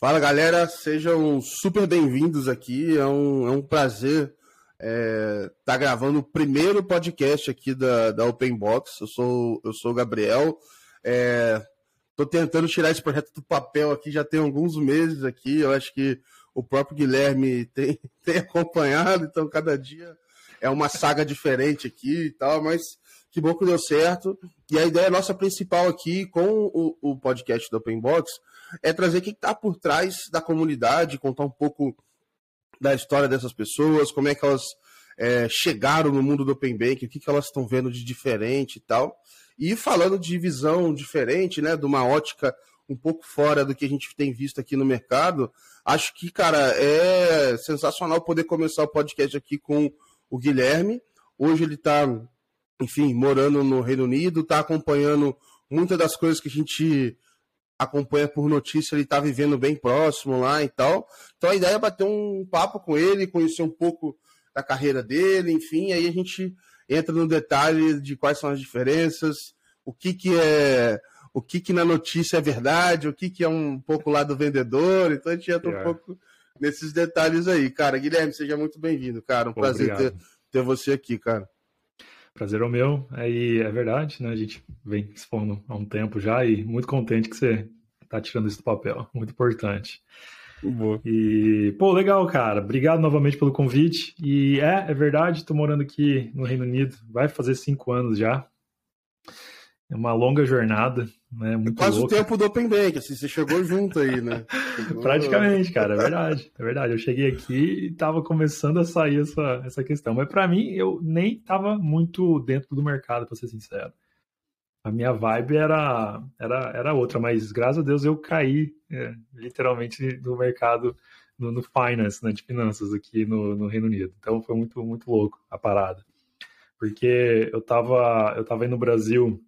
Fala galera, sejam super bem-vindos aqui. É um, é um prazer estar é, tá gravando o primeiro podcast aqui da, da Open Box. Eu sou, eu sou o Gabriel. Estou é, tentando tirar esse projeto do papel aqui já tem alguns meses aqui. Eu acho que o próprio Guilherme tem, tem acompanhado, então cada dia é uma saga diferente aqui e tal, mas que bom que deu certo. E a ideia nossa principal aqui com o, o podcast do Open Box é trazer quem está por trás da comunidade, contar um pouco da história dessas pessoas, como é que elas é, chegaram no mundo do Open Bank, o que, que elas estão vendo de diferente e tal. E falando de visão diferente, né, de uma ótica um pouco fora do que a gente tem visto aqui no mercado, acho que, cara, é sensacional poder começar o podcast aqui com o Guilherme. Hoje ele está, enfim, morando no Reino Unido, está acompanhando muitas das coisas que a gente acompanha por notícia, ele está vivendo bem próximo lá e tal. Então a ideia é bater um papo com ele, conhecer um pouco da carreira dele, enfim, aí a gente entra no detalhe de quais são as diferenças, o que que é, o que que na notícia é verdade, o que que é um pouco lá do vendedor, então a gente entra um pouco nesses detalhes aí. Cara, Guilherme, seja muito bem-vindo, cara, um prazer ter, ter você aqui, cara. Prazer é o meu. Aí é verdade, né? A gente vem expondo há um tempo já e muito contente que você tá tirando isso do papel. Muito importante. Boa. E, pô, legal, cara. Obrigado novamente pelo convite. E é, é verdade, tô morando aqui no Reino Unido. Vai fazer cinco anos já. É uma longa jornada, né? Muito Quase louca. o tempo do Open Bank, assim, você chegou junto aí, né? Praticamente, cara, é verdade. É verdade. Eu cheguei aqui e tava começando a sair essa, essa questão. Mas para mim, eu nem tava muito dentro do mercado, para ser sincero. A minha vibe era, era, era outra, mas graças a Deus eu caí é, literalmente do mercado no, no, finance, né, de finanças aqui no, no Reino Unido. Então foi muito, muito louco a parada. Porque eu tava, eu tava aí no Brasil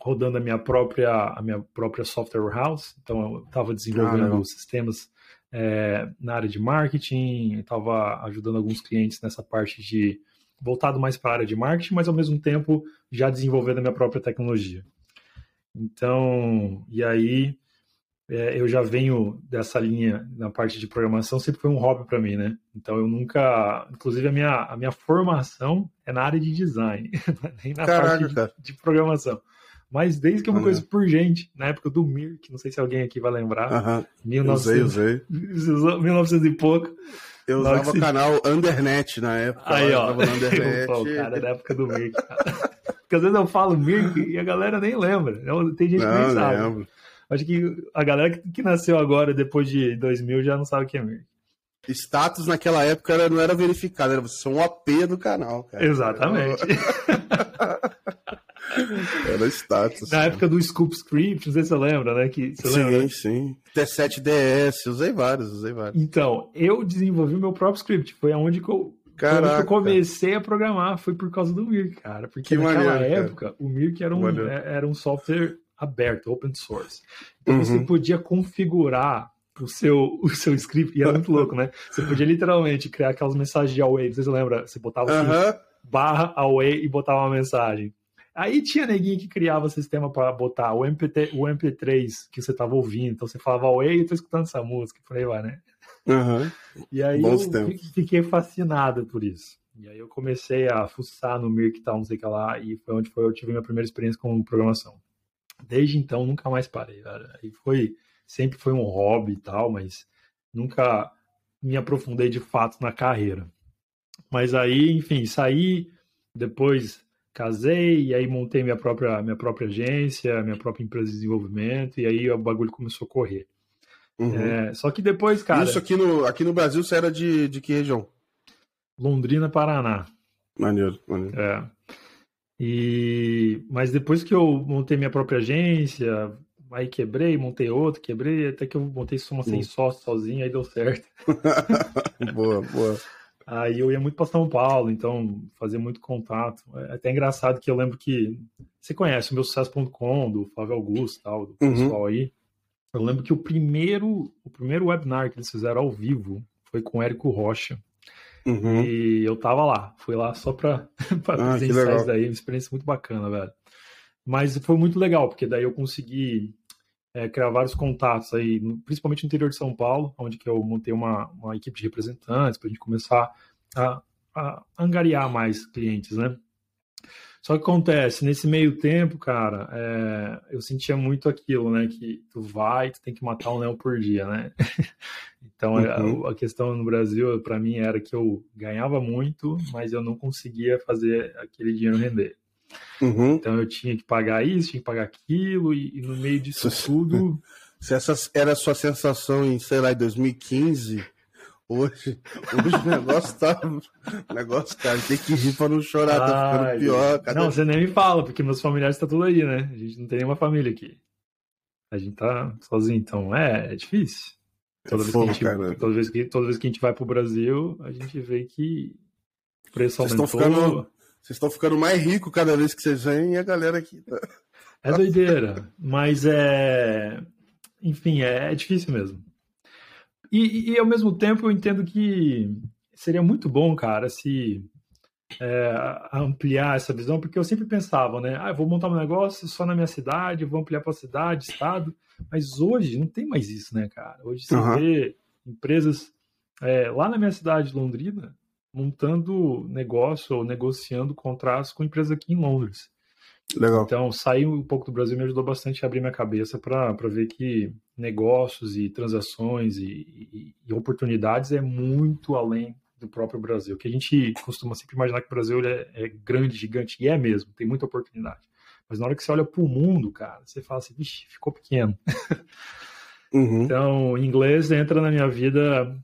rodando a minha própria a minha própria software house, então eu estava desenvolvendo ah, sistemas é, na área de marketing, estava ajudando alguns clientes nessa parte de voltado mais para a área de marketing, mas ao mesmo tempo já desenvolvendo a minha própria tecnologia. Então, e aí é, eu já venho dessa linha na parte de programação, sempre foi um hobby para mim, né? Então eu nunca, inclusive a minha, a minha formação é na área de design, nem na Caraca, parte de, de programação. Mas desde que eu me conheço por gente, na época do Mirk, não sei se alguém aqui vai lembrar. Aham. 1900, usei, usei. 1900 e pouco. Eu usava o canal Undernet na época. Aí, ó. Undernet. Pô, cara, da época do Mirk. Porque às vezes eu falo Mirk e a galera nem lembra. Tem gente não, que nem sabe. Lembro. Acho que a galera que nasceu agora, depois de 2000, já não sabe o que é Mirk. Status naquela época não era verificado, era você um OP do canal, cara. Exatamente. Era status. Na época do Scoop Script, não sei se você lembra, né? Que, você sim, lembra, né? sim. T7DS, usei vários, usei vários. Então, eu desenvolvi o meu próprio script. Foi aonde que eu, Caraca. eu comecei a programar. Foi por causa do Mirk, cara. Porque que naquela maneiro, época, cara. o Mirk era um, é, era um software aberto, open source. Então uhum. você podia configurar o seu, o seu script, e era muito louco, né? Você podia literalmente criar aquelas mensagens de away, você lembra? Você botava assim, barra away e botava uma mensagem. Aí tinha neguinho que criava sistema para botar o, MP3, o MP3 que você tava ouvindo. Então você falava, oi, eu tô escutando essa música. Por aí vai, né? Uhum. E aí Bons eu tempos. fiquei fascinado por isso. E aí eu comecei a fuçar no Mirk e tal, não sei o que lá, e foi onde foi, eu tive minha primeira experiência com programação. Desde então, nunca mais parei, cara. E foi, sempre foi um hobby e tal, mas nunca me aprofundei de fato na carreira. Mas aí, enfim, saí, depois casei e aí montei minha própria minha própria agência, minha própria empresa de desenvolvimento e aí o bagulho começou a correr. Uhum. É, só que depois, cara. Isso aqui no, aqui no Brasil você era de, de que região? Londrina, Paraná. Maneiro, maneiro. É. E, mas depois que eu montei minha própria agência, aí quebrei, montei outro, quebrei, até que eu montei uma sem uhum. sócio sozinho, aí deu certo. boa, boa. Aí eu ia muito para São Paulo, então fazia muito contato. É até engraçado que eu lembro que você conhece o meu sucesso.com, do Flávio Augusto, tal, do uhum. pessoal aí. Eu lembro que o primeiro, o primeiro webinar que eles fizeram ao vivo foi com o Érico Rocha. Uhum. E eu tava lá, fui lá só para ah, presenciar isso daí, uma experiência muito bacana, velho. Mas foi muito legal, porque daí eu consegui é, criar vários contatos aí, principalmente no interior de São Paulo, onde que eu montei uma, uma equipe de representantes para a gente começar a, a angariar mais clientes, né? Só que acontece, nesse meio tempo, cara, é, eu sentia muito aquilo, né? Que tu vai, tu tem que matar um leão por dia, né? então uhum. a, a, questão no Brasil, para mim, era que eu ganhava muito, mas eu não conseguia fazer aquele dinheiro render. Uhum. Então eu tinha que pagar isso, tinha que pagar aquilo, e, e no meio disso tudo. Se essa era a sua sensação em, sei lá, em 2015, Hoje, hoje o negócio tá. O negócio, cara, tem que rir pra não chorar, tá ficando pior. Cada... Não, você nem me fala, porque meus familiares tá tudo aí, né? A gente não tem nenhuma família aqui. A gente tá sozinho, então é, é difícil. Toda, é vez, fogo, que gente, toda, vez que, toda vez que a gente vai pro Brasil, a gente vê que o preço vocês aumentou. Ficando, vocês estão ficando mais ricos cada vez que vocês vêm e a galera aqui tá. É doideira, mas é. Enfim, é, é difícil mesmo. E, e, ao mesmo tempo eu entendo que seria muito bom, cara, se é, ampliar essa visão, porque eu sempre pensava, né? Ah, eu vou montar um negócio só na minha cidade, vou ampliar para a cidade, estado. Mas hoje não tem mais isso, né, cara? Hoje você uhum. vê empresas é, lá na minha cidade, Londrina, montando negócio ou negociando contratos com empresas aqui em Londres. Legal. Então, sair um pouco do Brasil me ajudou bastante a abrir minha cabeça para ver que negócios e transações e, e, e, oportunidades é muito além do próprio Brasil. Que a gente costuma sempre imaginar que o Brasil é, é, grande, gigante, e é mesmo, tem muita oportunidade. Mas na hora que você olha para o mundo, cara, você fala assim, vixe, ficou pequeno. Uhum. Então, inglês entra na minha vida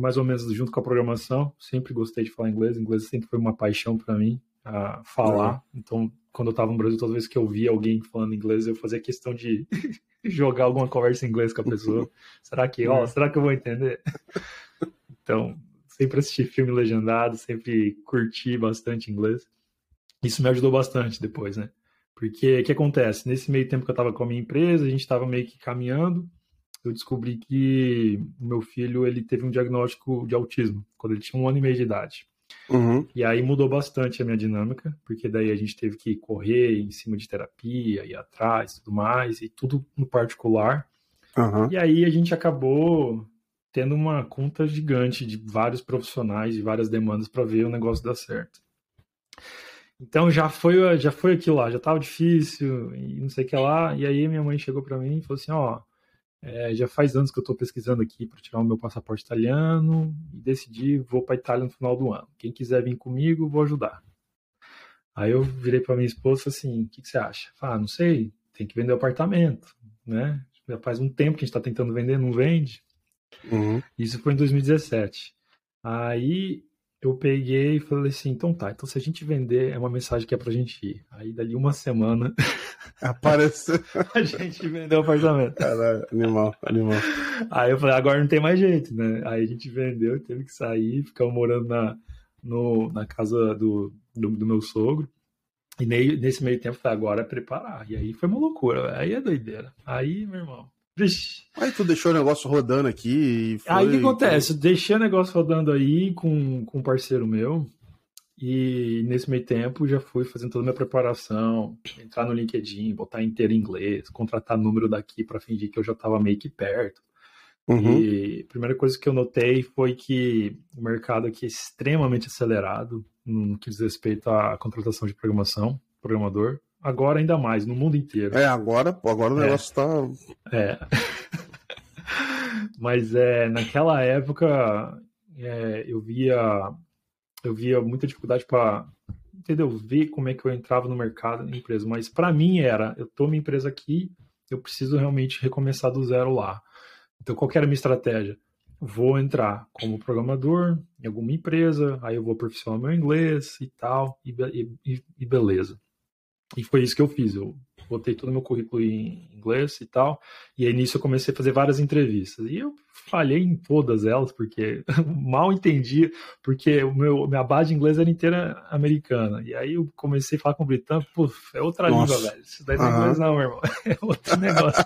mais ou menos junto com a programação. Sempre gostei de falar inglês, inglês sempre foi uma paixão para mim a falar. Então, quando eu estava no Brasil, toda vez que eu via alguém falando inglês, eu fazia questão de jogar alguma conversa em inglês com a pessoa. será que, ó, é. será que eu vou entender? então, sempre assisti filme legendado, sempre curti bastante inglês. Isso me ajudou bastante depois, né? Porque o que acontece? Nesse meio tempo que eu estava com a minha empresa, a gente estava meio que caminhando, eu descobri que o meu filho ele teve um diagnóstico de autismo quando ele tinha um ano e meio de idade. Uhum. E aí mudou bastante a minha dinâmica, porque daí a gente teve que correr em cima de terapia, ir atrás, tudo mais, e tudo no particular. Uhum. E aí a gente acabou tendo uma conta gigante de vários profissionais, de várias demandas para ver o negócio dar certo. Então já foi, já foi aquilo lá, já estava difícil e não sei o que lá. E aí minha mãe chegou para mim e falou assim: ó, é, já faz anos que eu estou pesquisando aqui para tirar o meu passaporte italiano e decidi vou para Itália no final do ano. Quem quiser vir comigo, vou ajudar. Aí eu virei para minha esposa assim: o que, que, você acha? Ah, não sei, tem que vender o apartamento, né? Já faz um tempo que a gente está tentando vender, não vende. Uhum. Isso foi em 2017. Aí eu peguei e falei assim, então tá, então se a gente vender, é uma mensagem que é pra gente ir. Aí dali uma semana apareceu. a gente vendeu o apartamento. Caralho, animal, animal. Aí eu falei, agora não tem mais jeito, né? Aí a gente vendeu, teve que sair, ficamos morando na, no, na casa do, do, do meu sogro. E nesse meio tempo, falei, agora é preparar. E aí foi uma loucura, aí é doideira. Aí, meu irmão. Aí tu deixou o negócio rodando aqui. Foi... Aí o que acontece? Eu deixei o negócio rodando aí com, com um parceiro meu. E nesse meio tempo já fui fazendo toda a minha preparação, entrar no LinkedIn, botar inteiro em inglês, contratar número daqui para fingir que eu já estava meio que perto. Uhum. E a primeira coisa que eu notei foi que o mercado aqui é extremamente acelerado no que diz respeito à contratação de programação, programador agora ainda mais, no mundo inteiro. É, agora, agora o é. negócio está. É. Mas é, naquela época é, eu via eu via muita dificuldade para entendeu ver como é que eu entrava no mercado na empresa. Mas para mim era, eu tô minha empresa aqui, eu preciso realmente recomeçar do zero lá. Então qual era a minha estratégia? Vou entrar como programador em alguma empresa, aí eu vou aperfeiçoar meu inglês e tal, e, e, e beleza. E foi isso que eu fiz. Eu botei todo o meu currículo em inglês e tal. E aí nisso eu comecei a fazer várias entrevistas. E eu falhei em todas elas, porque mal entendia, porque o meu, minha base de inglês era inteira americana. E aí eu comecei a falar com o britânico, puf, é outra Nossa. língua, velho. Isso daí não é uhum. inglês, não, meu irmão. É outro negócio.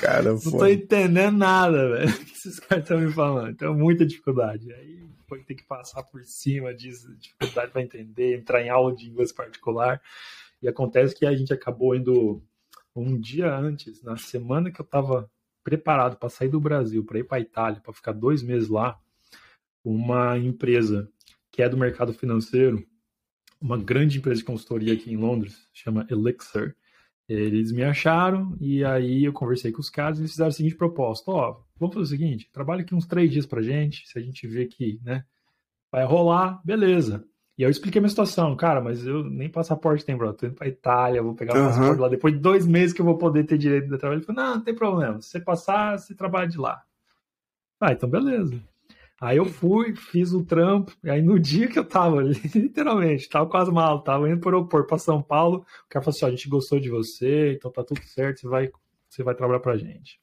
Cara, não tô entendendo nada, velho. O que esses caras estão me falando? Então, muita dificuldade. Aí foi ter que passar por cima disso, dificuldade para entender, entrar em aula de inglês particular. E acontece que a gente acabou indo um dia antes, na semana que eu estava preparado para sair do Brasil, para ir para a Itália, para ficar dois meses lá, uma empresa que é do mercado financeiro, uma grande empresa de consultoria aqui em Londres, chama Elixir. Eles me acharam e aí eu conversei com os caras e eles fizeram a seguinte proposta: ó, vamos fazer o seguinte, trabalha aqui uns três dias pra gente, se a gente vê que, né, vai rolar, beleza. E eu expliquei a minha situação, cara, mas eu nem passaporte tenho, bro. Eu tô indo pra Itália, vou pegar o uhum. passaporte lá. Depois de dois meses que eu vou poder ter direito de trabalho. Ele falou, não, não tem problema. Se você passar, você trabalha de lá. Ah, então beleza. Aí eu fui, fiz o trampo, e aí no dia que eu tava, literalmente, tava quase mal, tava indo pro aeroporto pra São Paulo, o cara falou assim, ó, a gente gostou de você, então tá tudo certo, você vai, você vai trabalhar pra gente.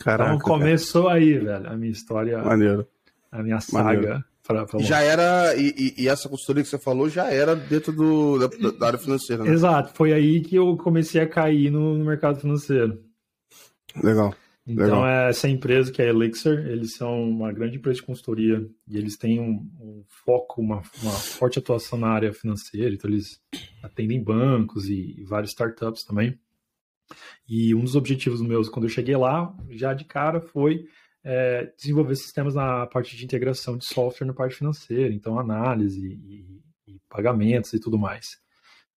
Caraca, então começou cara. aí, velho, a minha história. Maneiro. A minha saga. Maneiro. Pra, pra já era, e, e, essa consultoria que você falou já era dentro do, da, da área financeira, né? Exato, foi aí que eu comecei a cair no, no mercado financeiro. Legal. Então, Legal. essa empresa que é a Elixir, eles são uma grande empresa de consultoria e eles têm um, um foco, uma, uma, forte atuação na área financeira. Então, eles atendem bancos e, e vários startups também. E um dos objetivos meus, quando eu cheguei lá, já de cara, foi é, desenvolver sistemas na parte de integração de software na parte financeira, então análise e, e pagamentos e tudo mais.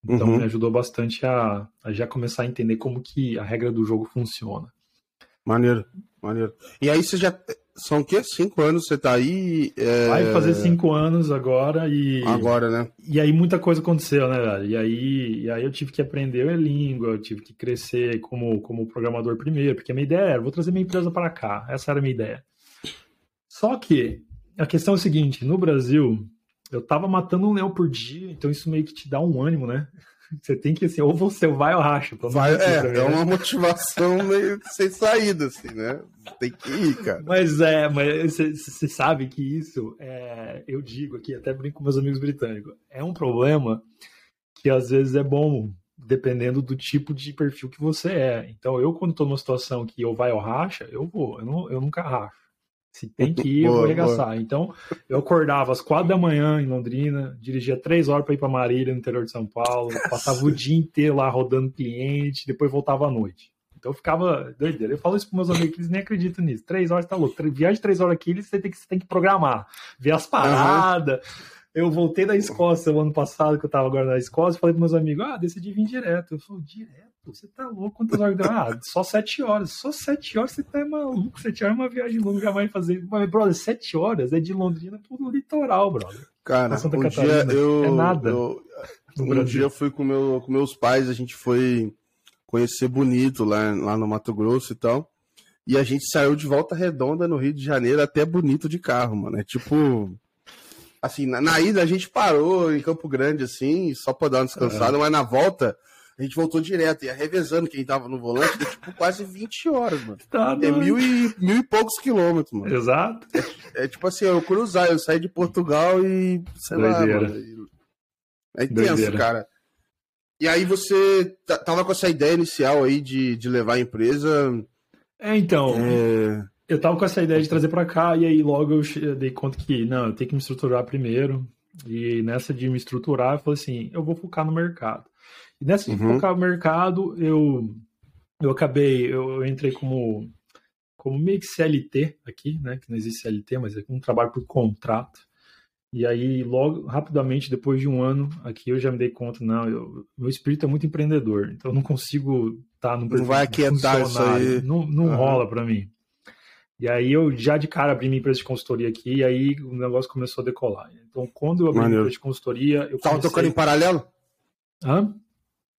Então uhum. me ajudou bastante a, a, já começar a entender como que a regra do jogo funciona. Maneiro, maneiro. E aí você já. São o quê? Cinco anos você tá aí? É... Vai fazer cinco anos agora e. Agora, né? E aí muita coisa aconteceu, né, velho? E aí, e aí eu tive que aprender a língua, eu tive que crescer como, como programador primeiro, porque a minha ideia era, vou trazer minha empresa para cá. Essa era a minha ideia. Só que a questão é o seguinte: no Brasil, eu tava matando um leão por dia, então isso meio que te dá um ânimo, né? Você tem que, assim, ou você vai ou racha. Vai, é, é uma motivação meio sem saída, assim, né? Tem que ir, cara. Mas é, mas você sabe que isso, é, eu digo aqui, até brinco com meus amigos britânicos, é um problema que às vezes é bom, dependendo do tipo de perfil que você é. Então, eu, quando estou numa situação que eu vai ou racha, eu vou, eu, não, eu nunca racho. Se tem que ir, eu vou arregaçar. Então, eu acordava às quatro da manhã em Londrina, dirigia três horas para ir para Marília, no interior de São Paulo, passava o dia inteiro lá rodando cliente, depois voltava à noite. Então eu ficava doideira. Eu falo isso para meus amigos, eles nem acreditam nisso. Três horas tá louco. Viagem de três horas aqui, você tem que, você tem que programar, ver as paradas. Uhum. Eu voltei da Escócia o ano passado, que eu tava agora na Escócia, e falei para meus amigos, ah, decidi vir direto. Eu falei, direto? Você tá louco? Quantas horas? Ah, só sete horas. Só sete horas você tá maluco. Sete horas é uma viagem longa, jamais fazer. Mas, brother, sete horas é de Londrina pro litoral, brother. Cara, Santa um Catarina. dia eu. É nada. Eu, um dia eu fui com, meu, com meus pais, a gente foi conhecer Bonito lá, lá no Mato Grosso e tal. E a gente saiu de volta redonda no Rio de Janeiro até Bonito de carro, mano. É tipo. Assim, na, na ida a gente parou em Campo Grande, assim, só pra dar uma descansada, é. mas na volta a gente voltou direto, ia revezando quem tava no volante, deu, tipo quase 20 horas, mano. Tá é mil e, mil e poucos quilômetros, mano. Exato. É, é tipo assim, eu cruzar, eu saí de Portugal e. Sei Doideira. lá, mano. É intenso, Doideira. cara. E aí você tava com essa ideia inicial aí de, de levar a empresa. É, então. É... Eu tava com essa ideia de trazer para cá, e aí logo eu dei conta que, não, eu tenho que me estruturar primeiro. E nessa de me estruturar, eu falei assim, eu vou focar no mercado. E nessa de uhum. focar no mercado, eu, eu acabei, eu, eu, entrei como, como meio que CLT aqui, né? Que não existe CLT, mas é um trabalho por contrato. E aí, logo, rapidamente, depois de um ano aqui, eu já me dei conta, não, eu, meu espírito é muito empreendedor, então eu não consigo estar tá no Não vai aquietar isso aí. Não, não uhum. rola para mim. E aí eu já de cara abri minha empresa de consultoria aqui, e aí o negócio começou a decolar. Então, quando eu abri minha empresa de consultoria, eu Tava comecei... tocando em paralelo? Hã?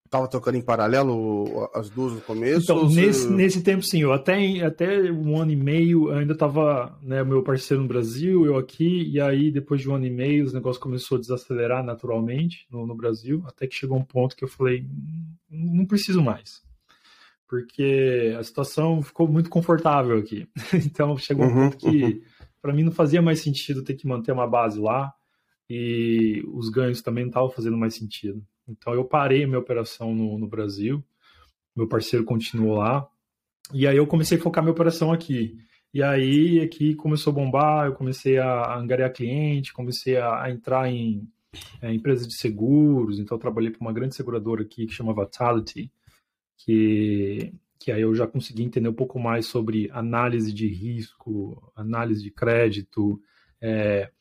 Tava tocando em paralelo as duas no começo? Então, nesse, nesse tempo, sim. Eu até, até um ano e meio ainda tava, né, meu parceiro no Brasil, eu aqui, e aí depois de um ano e meio os negócios começou a desacelerar naturalmente no, no Brasil, até que chegou um ponto que eu falei, não preciso mais. Porque a situação ficou muito confortável aqui. então, chegou um uhum, ponto que uhum. para mim não fazia mais sentido ter que manter uma base lá, e os ganhos também não estavam fazendo mais sentido. Então eu parei a minha operação no, no Brasil, meu parceiro continuou lá, e aí eu comecei a focar minha operação aqui. E aí aqui começou a bombar, eu comecei a angariar cliente, comecei a, a entrar em é, empresas de seguros, então trabalhei para uma grande seguradora aqui que chama Vitality. que, que aí eu já consegui entender um pouco mais sobre análise de risco, análise de crédito, é,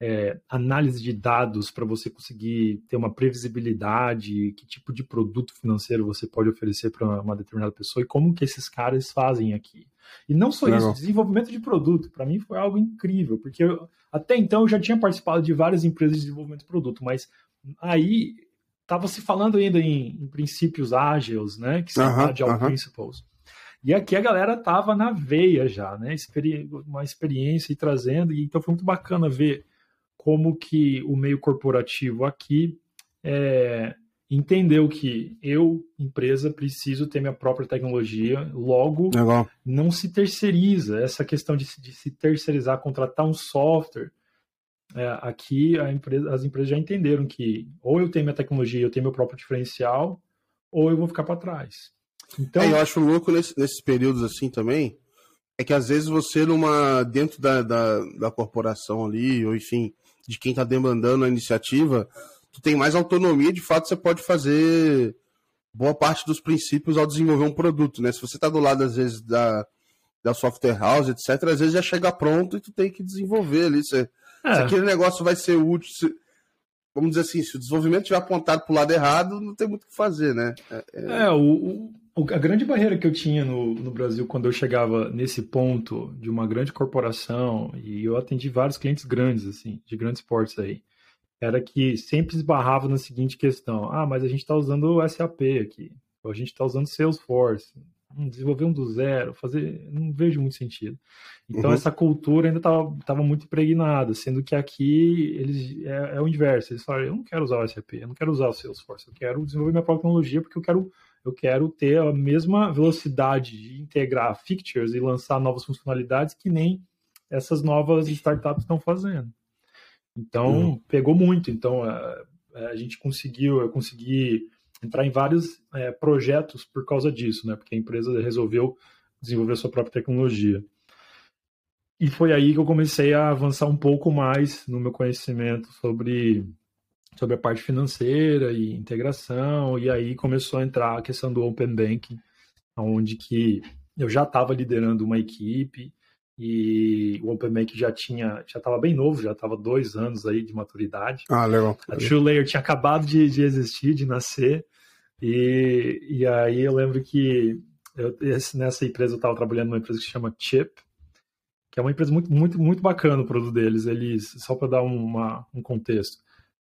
é, análise de dados para você conseguir ter uma previsibilidade, que tipo de produto financeiro você pode oferecer para uma determinada pessoa e como que esses caras fazem aqui. E não só Legal. isso, desenvolvimento de produto, para mim foi algo incrível, porque eu, até então eu já tinha participado de várias empresas de desenvolvimento de produto, mas aí estava se falando ainda em, em, princípios ágeis, né, que são uh -huh, agile uh -huh. principles. E aqui a galera tava na veia já, né, uma experiência e trazendo, e então foi muito bacana ver como que o meio corporativo aqui é, entendeu que eu, empresa, preciso ter minha própria tecnologia, logo Legal. não se terceiriza. Essa questão de, de se terceirizar, contratar um software, é, aqui empresa, as empresas já entenderam que ou eu tenho minha tecnologia, eu tenho meu próprio diferencial, ou eu vou ficar para trás. Então, é, eu acho louco nesse, nesses períodos assim também, é que às vezes você numa dentro da, da, da corporação ali, ou enfim, de quem está demandando a iniciativa, tu tem mais autonomia, de fato você pode fazer boa parte dos princípios ao desenvolver um produto, né? Se você está do lado, às vezes, da, da software house, etc., às vezes já chega pronto e tu tem que desenvolver ali. Se, é. se aquele negócio vai ser útil, se, vamos dizer assim, se o desenvolvimento estiver apontado para o lado errado, não tem muito o que fazer, né? É, é... é o, a grande barreira que eu tinha no, no Brasil quando eu chegava nesse ponto de uma grande corporação, e eu atendi vários clientes grandes, assim, de grandes portes aí, era que sempre esbarrava na seguinte questão: ah, mas a gente está usando o SAP aqui, ou a gente está usando Salesforce. Hum, desenvolver um do zero, fazer, não vejo muito sentido. Então uhum. essa cultura ainda estava muito impregnada, sendo que aqui eles é, é, o inverso. Eles falaram, eu não quero usar o SAP, eu não quero usar o Salesforce, eu quero desenvolver minha própria tecnologia porque eu quero eu quero ter a mesma velocidade de integrar features e lançar novas funcionalidades que nem essas novas startups estão fazendo. Então, uhum. pegou muito. Então, a, a, gente conseguiu, eu consegui entrar em vários é, projetos por causa disso, né? Porque a empresa resolveu desenvolver sua própria tecnologia. E foi aí que eu comecei a avançar um pouco mais no meu conhecimento sobre sobre a parte financeira e integração, e aí começou a entrar a questão do Open Banking, onde que eu já estava liderando uma equipe e o Open Banking já tinha, já estava bem novo, já estava dois anos aí de maturidade. Ah, legal. A True Layer tinha acabado de, de existir, de nascer, e, e aí eu lembro que eu, nessa empresa eu estava trabalhando numa empresa que se chama Chip, que é uma empresa muito, muito, muito bacana o produto deles. Eles, só para dar uma, um contexto,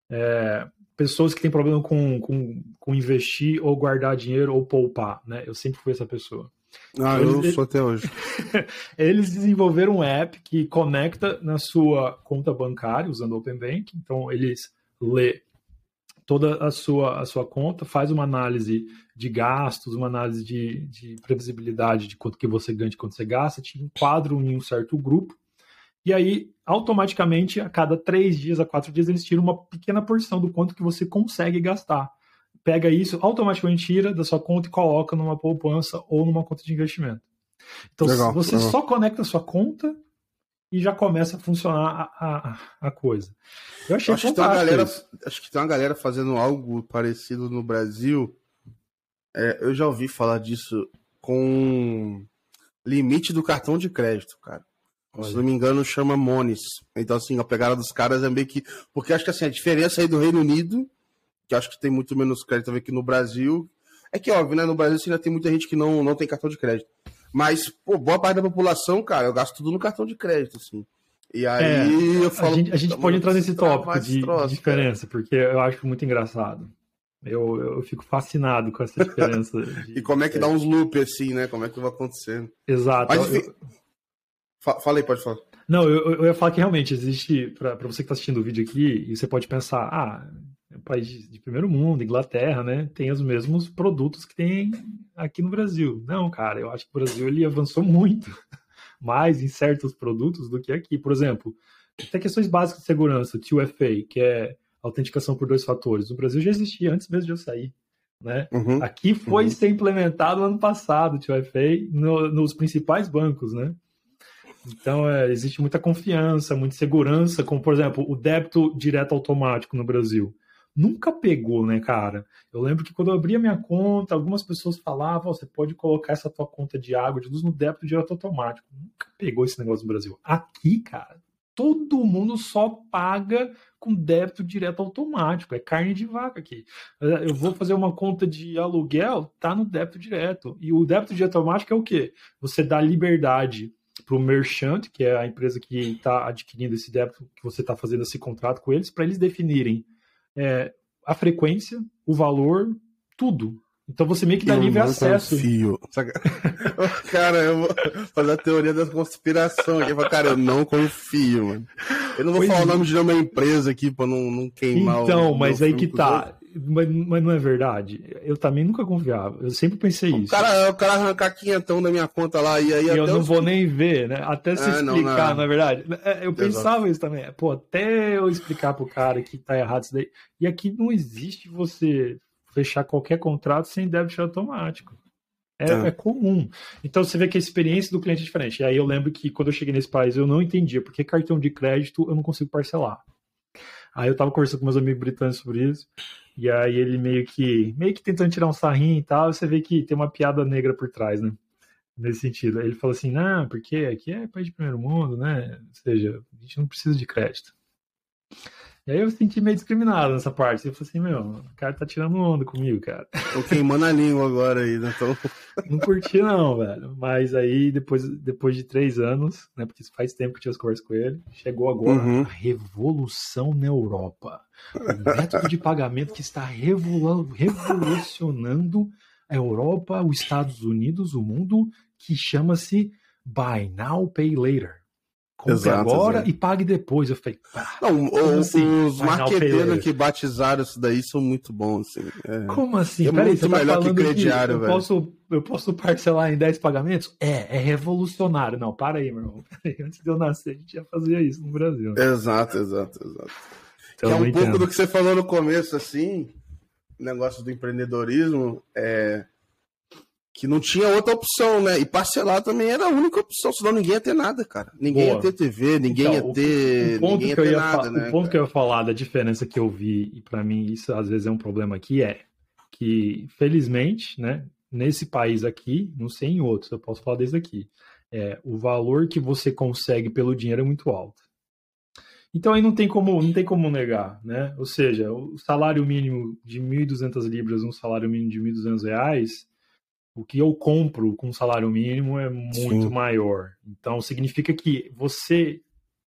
é, pessoas que têm problema com, com, com, investir ou guardar dinheiro ou poupar, né? Eu sempre fui essa pessoa. Ah, eles, eu sou até hoje. eles desenvolveram um app que conecta na sua conta bancária usando o Open Bank. Então eles lê toda a sua, a sua conta, faz uma análise de gastos, uma análise de, de previsibilidade de quanto que você ganha, de quanto você gasta, te enquadram em um certo grupo e aí, automaticamente, a cada três dias, a quatro dias, eles tiram uma pequena porção do quanto que você consegue gastar. Pega isso, automaticamente tira da sua conta e coloca numa poupança ou numa conta de investimento. Então, legal, você legal. só conecta a sua conta e já começa a funcionar a, a, a coisa. Eu achei acho que, tem uma galera, acho que tem uma galera fazendo algo parecido no Brasil. É, eu já ouvi falar disso com limite do cartão de crédito, cara. Olha. Se não me engano, chama Mones. Então, assim, a pegada dos caras é meio que. Porque acho que assim, a diferença aí do Reino Unido, que acho que tem muito menos crédito a ver que no Brasil. É que, óbvio, né? No Brasil assim, ainda tem muita gente que não, não tem cartão de crédito. Mas, pô, boa parte da população, cara, eu gasto tudo no cartão de crédito, assim. E aí é, eu falo. A gente, a gente pode entrar nesse tópico de, troço, de diferença, cara. porque eu acho muito engraçado. Eu, eu fico fascinado com essa diferença. De, e como é que dá uns loops assim, né? Como é que vai acontecendo. Exato. Mas, eu, Fala aí, pode falar. Não, eu, eu ia falar que realmente existe, para você que está assistindo o vídeo aqui, e você pode pensar, ah, é um país de primeiro mundo, Inglaterra, né? Tem os mesmos produtos que tem aqui no Brasil. Não, cara, eu acho que o Brasil ele avançou muito mais em certos produtos do que aqui. Por exemplo, até questões básicas de segurança, o 2FA, que é autenticação por dois fatores. No Brasil já existia antes mesmo de eu sair. Né? Uhum, aqui foi uhum. ser implementado no ano passado o 2FA no, nos principais bancos, né? Então, é, existe muita confiança, muita segurança, como, por exemplo, o débito direto automático no Brasil. nunca pegou, né, cara? Eu lembro que quando eu abria minha conta, algumas pessoas falavam, você pode colocar essa tua conta de água, de luz no débito direto automático. Nunca pegou esse negócio no Brasil. Aqui, cara, todo mundo só paga com débito direto automático. É carne de vaca aqui. Eu vou fazer uma conta de aluguel, tá no débito direto. E o débito direto automático é o quê? Você dá liberdade para o merchant, que é a empresa que está adquirindo esse débito, que você está fazendo esse contrato com eles, para eles definirem é, a frequência, o valor, tudo. Então você meio que dá eu livre acesso. Confio. cara, eu vou fazer a teoria da conspiração aqui. Cara, eu não confio, mano. Eu não vou pois falar o é. nome de nenhuma empresa aqui pra não, não queimar Então, o, mas aí que tá. Mas, mas, não é verdade. Eu também nunca confiava. Eu sempre pensei o isso. Cara, o cara arrancar quinhentão da minha conta lá e aí. E eu não vou nem ver, né? Até se é, explicar, não, não. é verdade. É, eu pensava isso também. Pô, até eu explicar pro cara que tá errado isso daí. E aqui não existe você fechar qualquer contrato sem débito automático. É, é, é, comum. Então você vê que a experiência do cliente é diferente. E aí eu lembro que quando eu cheguei nesse país eu não entendia porque cartão de crédito eu não consigo parcelar. Aí eu tava conversando com meus amigos britânicos sobre isso. E aí ele meio que meio que tentando tirar um sarrinho e tal, você vê que tem uma piada negra por trás, né? Nesse sentido. Ele falou assim: "Não, porque aqui é país de primeiro mundo, né? Ou seja, a gente não precisa de crédito". E aí eu senti meio discriminado nessa parte. Eu falei assim, meu, o cara tá tirando onda comigo, cara. Tô queimando a língua agora aí, né? Tô... Não curti não, velho. Mas aí, depois, depois de três anos, né? Porque faz tempo que eu tinha as conversas com ele, chegou agora uhum. a revolução na Europa. O método de pagamento que está revolucionando a Europa, os Estados Unidos, o mundo, que chama-se Buy Now, Pay Later. Compre exato, agora exato. e pague depois. Eu falei, pá, não, assim? os marqueteiros que batizaram isso daí são muito bons. Assim. É, como assim? É Peraí, muito tá melhor que crediário, eu velho. Posso, eu posso parcelar em 10 pagamentos? É, é revolucionário. Não, para aí, meu irmão. Antes de eu nascer, a gente já fazia isso no Brasil. Exato, exato, exato. Então, é um pouco do que você falou no começo, assim, negócio do empreendedorismo. É que não tinha outra opção, né? E parcelar também era a única opção, senão ninguém ia ter nada, cara. Ninguém Boa. ia ter TV, ninguém então, ia ter. O, ponto, que eu, ia nada, né, o ponto que eu ia falar da diferença que eu vi, e para mim isso às vezes é um problema aqui, é que, felizmente, né, nesse país aqui, não sei em outros, eu posso falar desde aqui, é, o valor que você consegue pelo dinheiro é muito alto. Então aí não tem como, não tem como negar, né? Ou seja, o salário mínimo de 1.200 libras, um salário mínimo de 1.200 reais, o que eu compro com salário mínimo é muito Sim. maior. Então, significa que você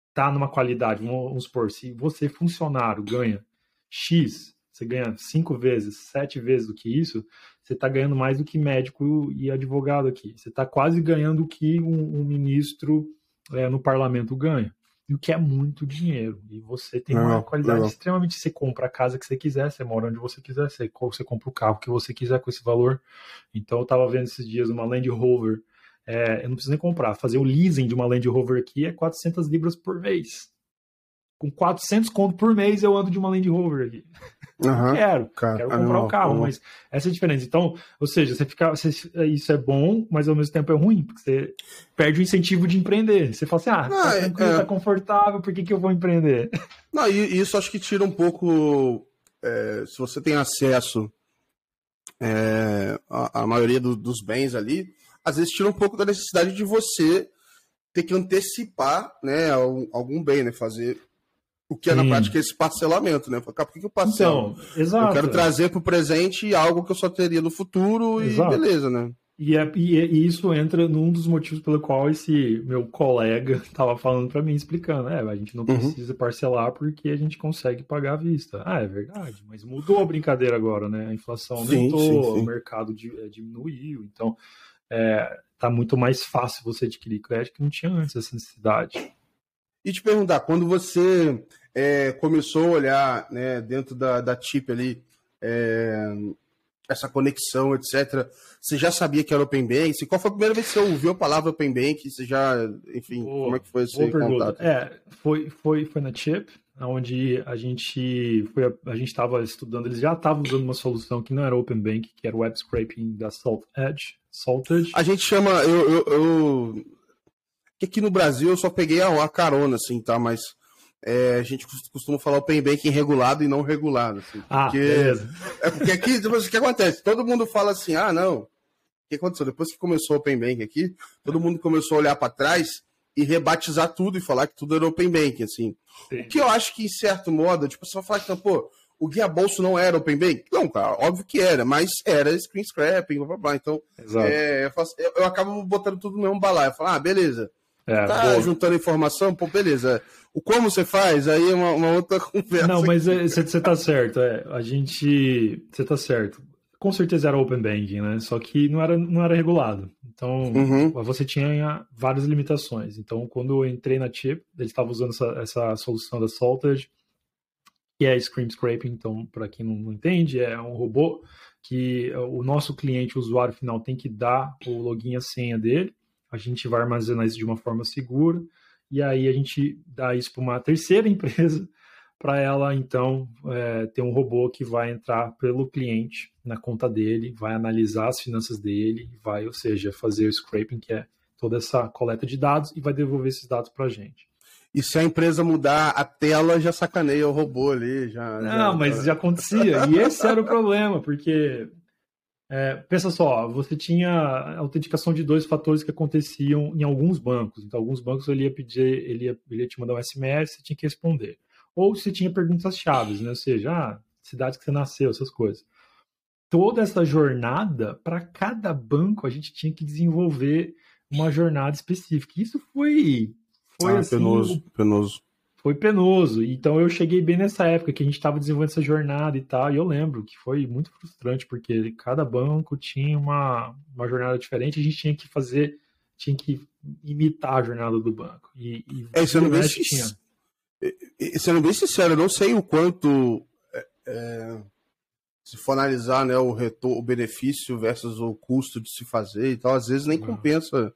está numa qualidade, vamos supor, se você, funcionário, ganha X, você ganha cinco vezes, sete vezes do que isso, você está ganhando mais do que médico e advogado aqui. Você está quase ganhando o que um, um ministro é, no parlamento ganha o que é muito dinheiro. E você tem não, uma qualidade não. extremamente. Você compra a casa que você quiser, você mora onde você quiser, você, você compra o carro que você quiser com esse valor. Então eu tava vendo esses dias uma Land Rover. É, eu não preciso nem comprar. Fazer o leasing de uma Land Rover aqui é 400 libras por mês. Com 400 conto por mês eu ando de uma Land Rover aqui. Uhum, quero, cara, quero comprar o um carro, mas essa é a diferença. Então, ou seja, você fica, você, isso é bom, mas ao mesmo tempo é ruim, porque você perde o incentivo de empreender. Você fala assim, ah, tá, é, tranquilo, é... tá confortável, por que, que eu vou empreender? Não, e isso acho que tira um pouco, é, se você tem acesso é, a, a, maioria do, dos bens ali, às vezes tira um pouco da necessidade de você ter que antecipar né, algum, algum bem, né? Fazer o que é na prática esse parcelamento, né? Por que, que eu parcelo? Então, exato. Eu quero trazer para o presente algo que eu só teria no futuro exato. e beleza, né? E, é, e, e, isso entra num dos motivos pelo qual esse meu colega estava falando para mim, explicando. É, a gente não uhum. precisa uhum. parcelar porque a gente consegue pagar à vista. Ah, é verdade, mas mudou a brincadeira agora, né? A inflação aumentou, sim, sim, sim. o mercado é, diminuiu, então é, tá muito mais fácil você adquirir crédito que não tinha antes essa necessidade. E te perguntar, quando você é, começou a olhar né, dentro da, da TIP ali, é, essa conexão, etc. Você já sabia que era Open Bank? Qual foi a primeira vez que você ouviu a palavra Open Bank? Você já, enfim, boa, como é que foi esse contato? É, foi, foi, foi na Chip, onde a gente foi, a gente estava estudando, eles já estavam usando uma solução que não era Open Bank, que era o web scraping da Salt Edge, Salted. A gente chama, eu, eu, eu aqui no Brasil eu só peguei a, a carona, assim, tá? Mas é, a gente costuma falar Open Banking regulado e não regulado. Assim, ah, porque, beleza. É porque aqui, depois, o que acontece? Todo mundo fala assim, ah, não, o que aconteceu? Depois que começou o Open Banking aqui, todo mundo começou a olhar para trás e rebatizar tudo e falar que tudo era Open Banking, assim. Sim. O que eu acho que, em certo modo, tipo, você vai falar que, pô, o guia bolso não era Open Banking? Não, cara, óbvio que era, mas era screen scrapping, blá blá blá. Então, é, eu, faço, eu, eu, acabo botando tudo no mesmo balaio. Eu falo, ah, beleza. É, tá boa. juntando informação, pô, beleza. O como você faz, aí é uma, uma outra conversa. Não, mas você é, tá certo, é. A gente. Você tá certo. Com certeza era Open Banking, né? Só que não era, não era regulado. Então, uhum. você tinha várias limitações. Então, quando eu entrei na Chip, eles estavam usando essa, essa solução da Salted, que é Scream Scraping. Então, para quem não entende, é um robô que o nosso cliente, o usuário final, tem que dar o login e a senha dele a gente vai armazenar isso de uma forma segura, e aí a gente dá isso para uma terceira empresa, para ela então é, ter um robô que vai entrar pelo cliente na conta dele, vai analisar as finanças dele, vai, ou seja, fazer o scraping, que é toda essa coleta de dados, e vai devolver esses dados para a gente. E se a empresa mudar a tela, já sacaneia o robô ali. Já, Não, já... mas já acontecia. E esse era o problema, porque é, pensa só, você tinha autenticação de dois fatores que aconteciam em alguns bancos. Então, alguns bancos ele ia pedir, ele ia, ele ia te mandar um SMS, você tinha que responder. Ou você tinha perguntas chaves, né? Ou seja, ah, cidade que você nasceu, essas coisas. Toda essa jornada, para cada banco, a gente tinha que desenvolver uma jornada específica. Isso foi, foi ah, assim, penoso, penoso foi penoso. Então eu cheguei bem nessa época que a gente estava desenvolvendo essa jornada e tal. E eu lembro que foi muito frustrante, porque cada banco tinha uma, uma jornada diferente, a gente tinha que fazer, tinha que imitar a jornada do banco. E, e é, sendo bem, tinha. sendo bem sincero, eu não sei o quanto. É, é, se for analisar né, o, retorno, o benefício versus o custo de se fazer e tal, às vezes nem compensa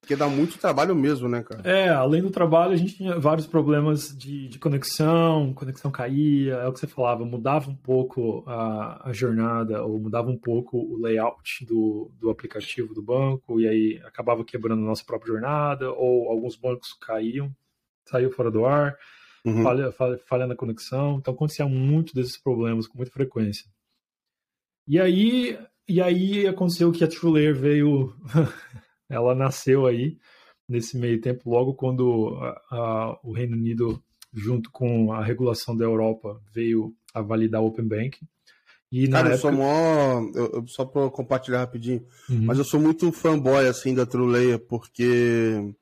porque dá muito trabalho mesmo, né, cara? É, além do trabalho, a gente tinha vários problemas de, de conexão, conexão caía, é o que você falava, mudava um pouco a, a jornada, ou mudava um pouco o layout do, do aplicativo do banco, e aí acabava quebrando a nossa própria jornada, ou alguns bancos caíam, saiu fora do ar, uhum. falha, falha, falha na conexão, então acontecia muito desses problemas com muita frequência. E aí, e aí aconteceu que a TrueLayer veio ela nasceu aí nesse meio tempo, logo quando a, a, o Reino Unido, junto com a regulação da Europa, veio a validar o Open Banking. E Cara, época... eu sou mó. Eu, eu, só para compartilhar rapidinho, uhum. mas eu sou muito fanboy assim da TrueLayer, porque.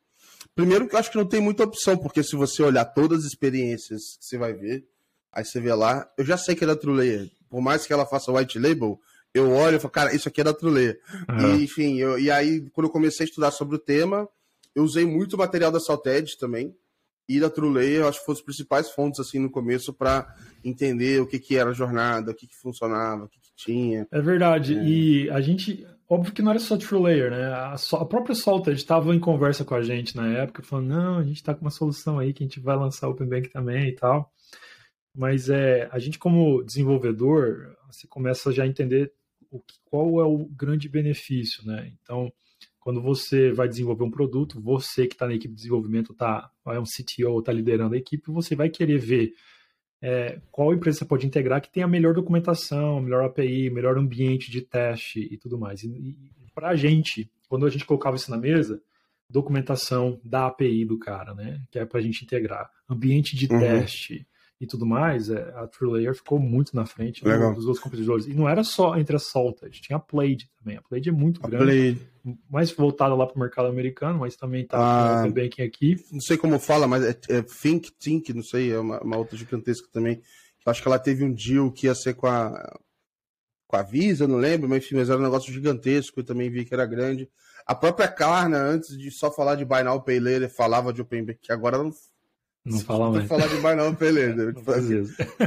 Primeiro que eu acho que não tem muita opção, porque se você olhar todas as experiências que você vai ver, aí você vê lá, eu já sei que é da TrueLayer. Por mais que ela faça white label, eu olho e falo, cara, isso aqui é da Trulê. Uhum. E, enfim, eu, e aí, quando eu comecei a estudar sobre o tema, eu usei muito material da Salted também e da Trulê, eu acho que foram as principais fontes, assim, no começo, para entender o que, que era a jornada, o que, que funcionava, o que, que tinha. É verdade, é. e a gente, óbvio que não era só TrueLayer, né? A, a própria Salted estava em conversa com a gente na época, falando, não, a gente está com uma solução aí que a gente vai lançar o Open Bank também e tal. Mas é, a gente como desenvolvedor, você começa já a entender o qual é o grande benefício, né? Então, quando você vai desenvolver um produto, você que está na equipe de desenvolvimento, tá, é um CTO, está liderando a equipe, você vai querer ver é, qual empresa você pode integrar que tenha a melhor documentação, melhor API, melhor ambiente de teste e tudo mais. E, e para a gente, quando a gente colocava isso na mesa, documentação da API do cara, né? Que é para a gente integrar. Ambiente de uhum. teste, e tudo mais, é, a TrueLayer ficou muito na frente do, dos outros competidores. E não era só entre a Salted, tinha a Plaid também. A Plaid é muito a grande, mais voltada lá para o mercado americano, mas também está ah, no banking aqui. Não sei como fala, mas é, é Think, Think, não sei, é uma, uma outra gigantesca também. Eu acho que ela teve um deal que ia ser com a, com a Visa, não lembro, mas enfim, mas era um negócio gigantesco, eu também vi que era grande. A própria Klarna, antes de só falar de Buy Now Pay Later, falava de Open Banking, que agora não não fala mais. Não falar de bar não, beleza.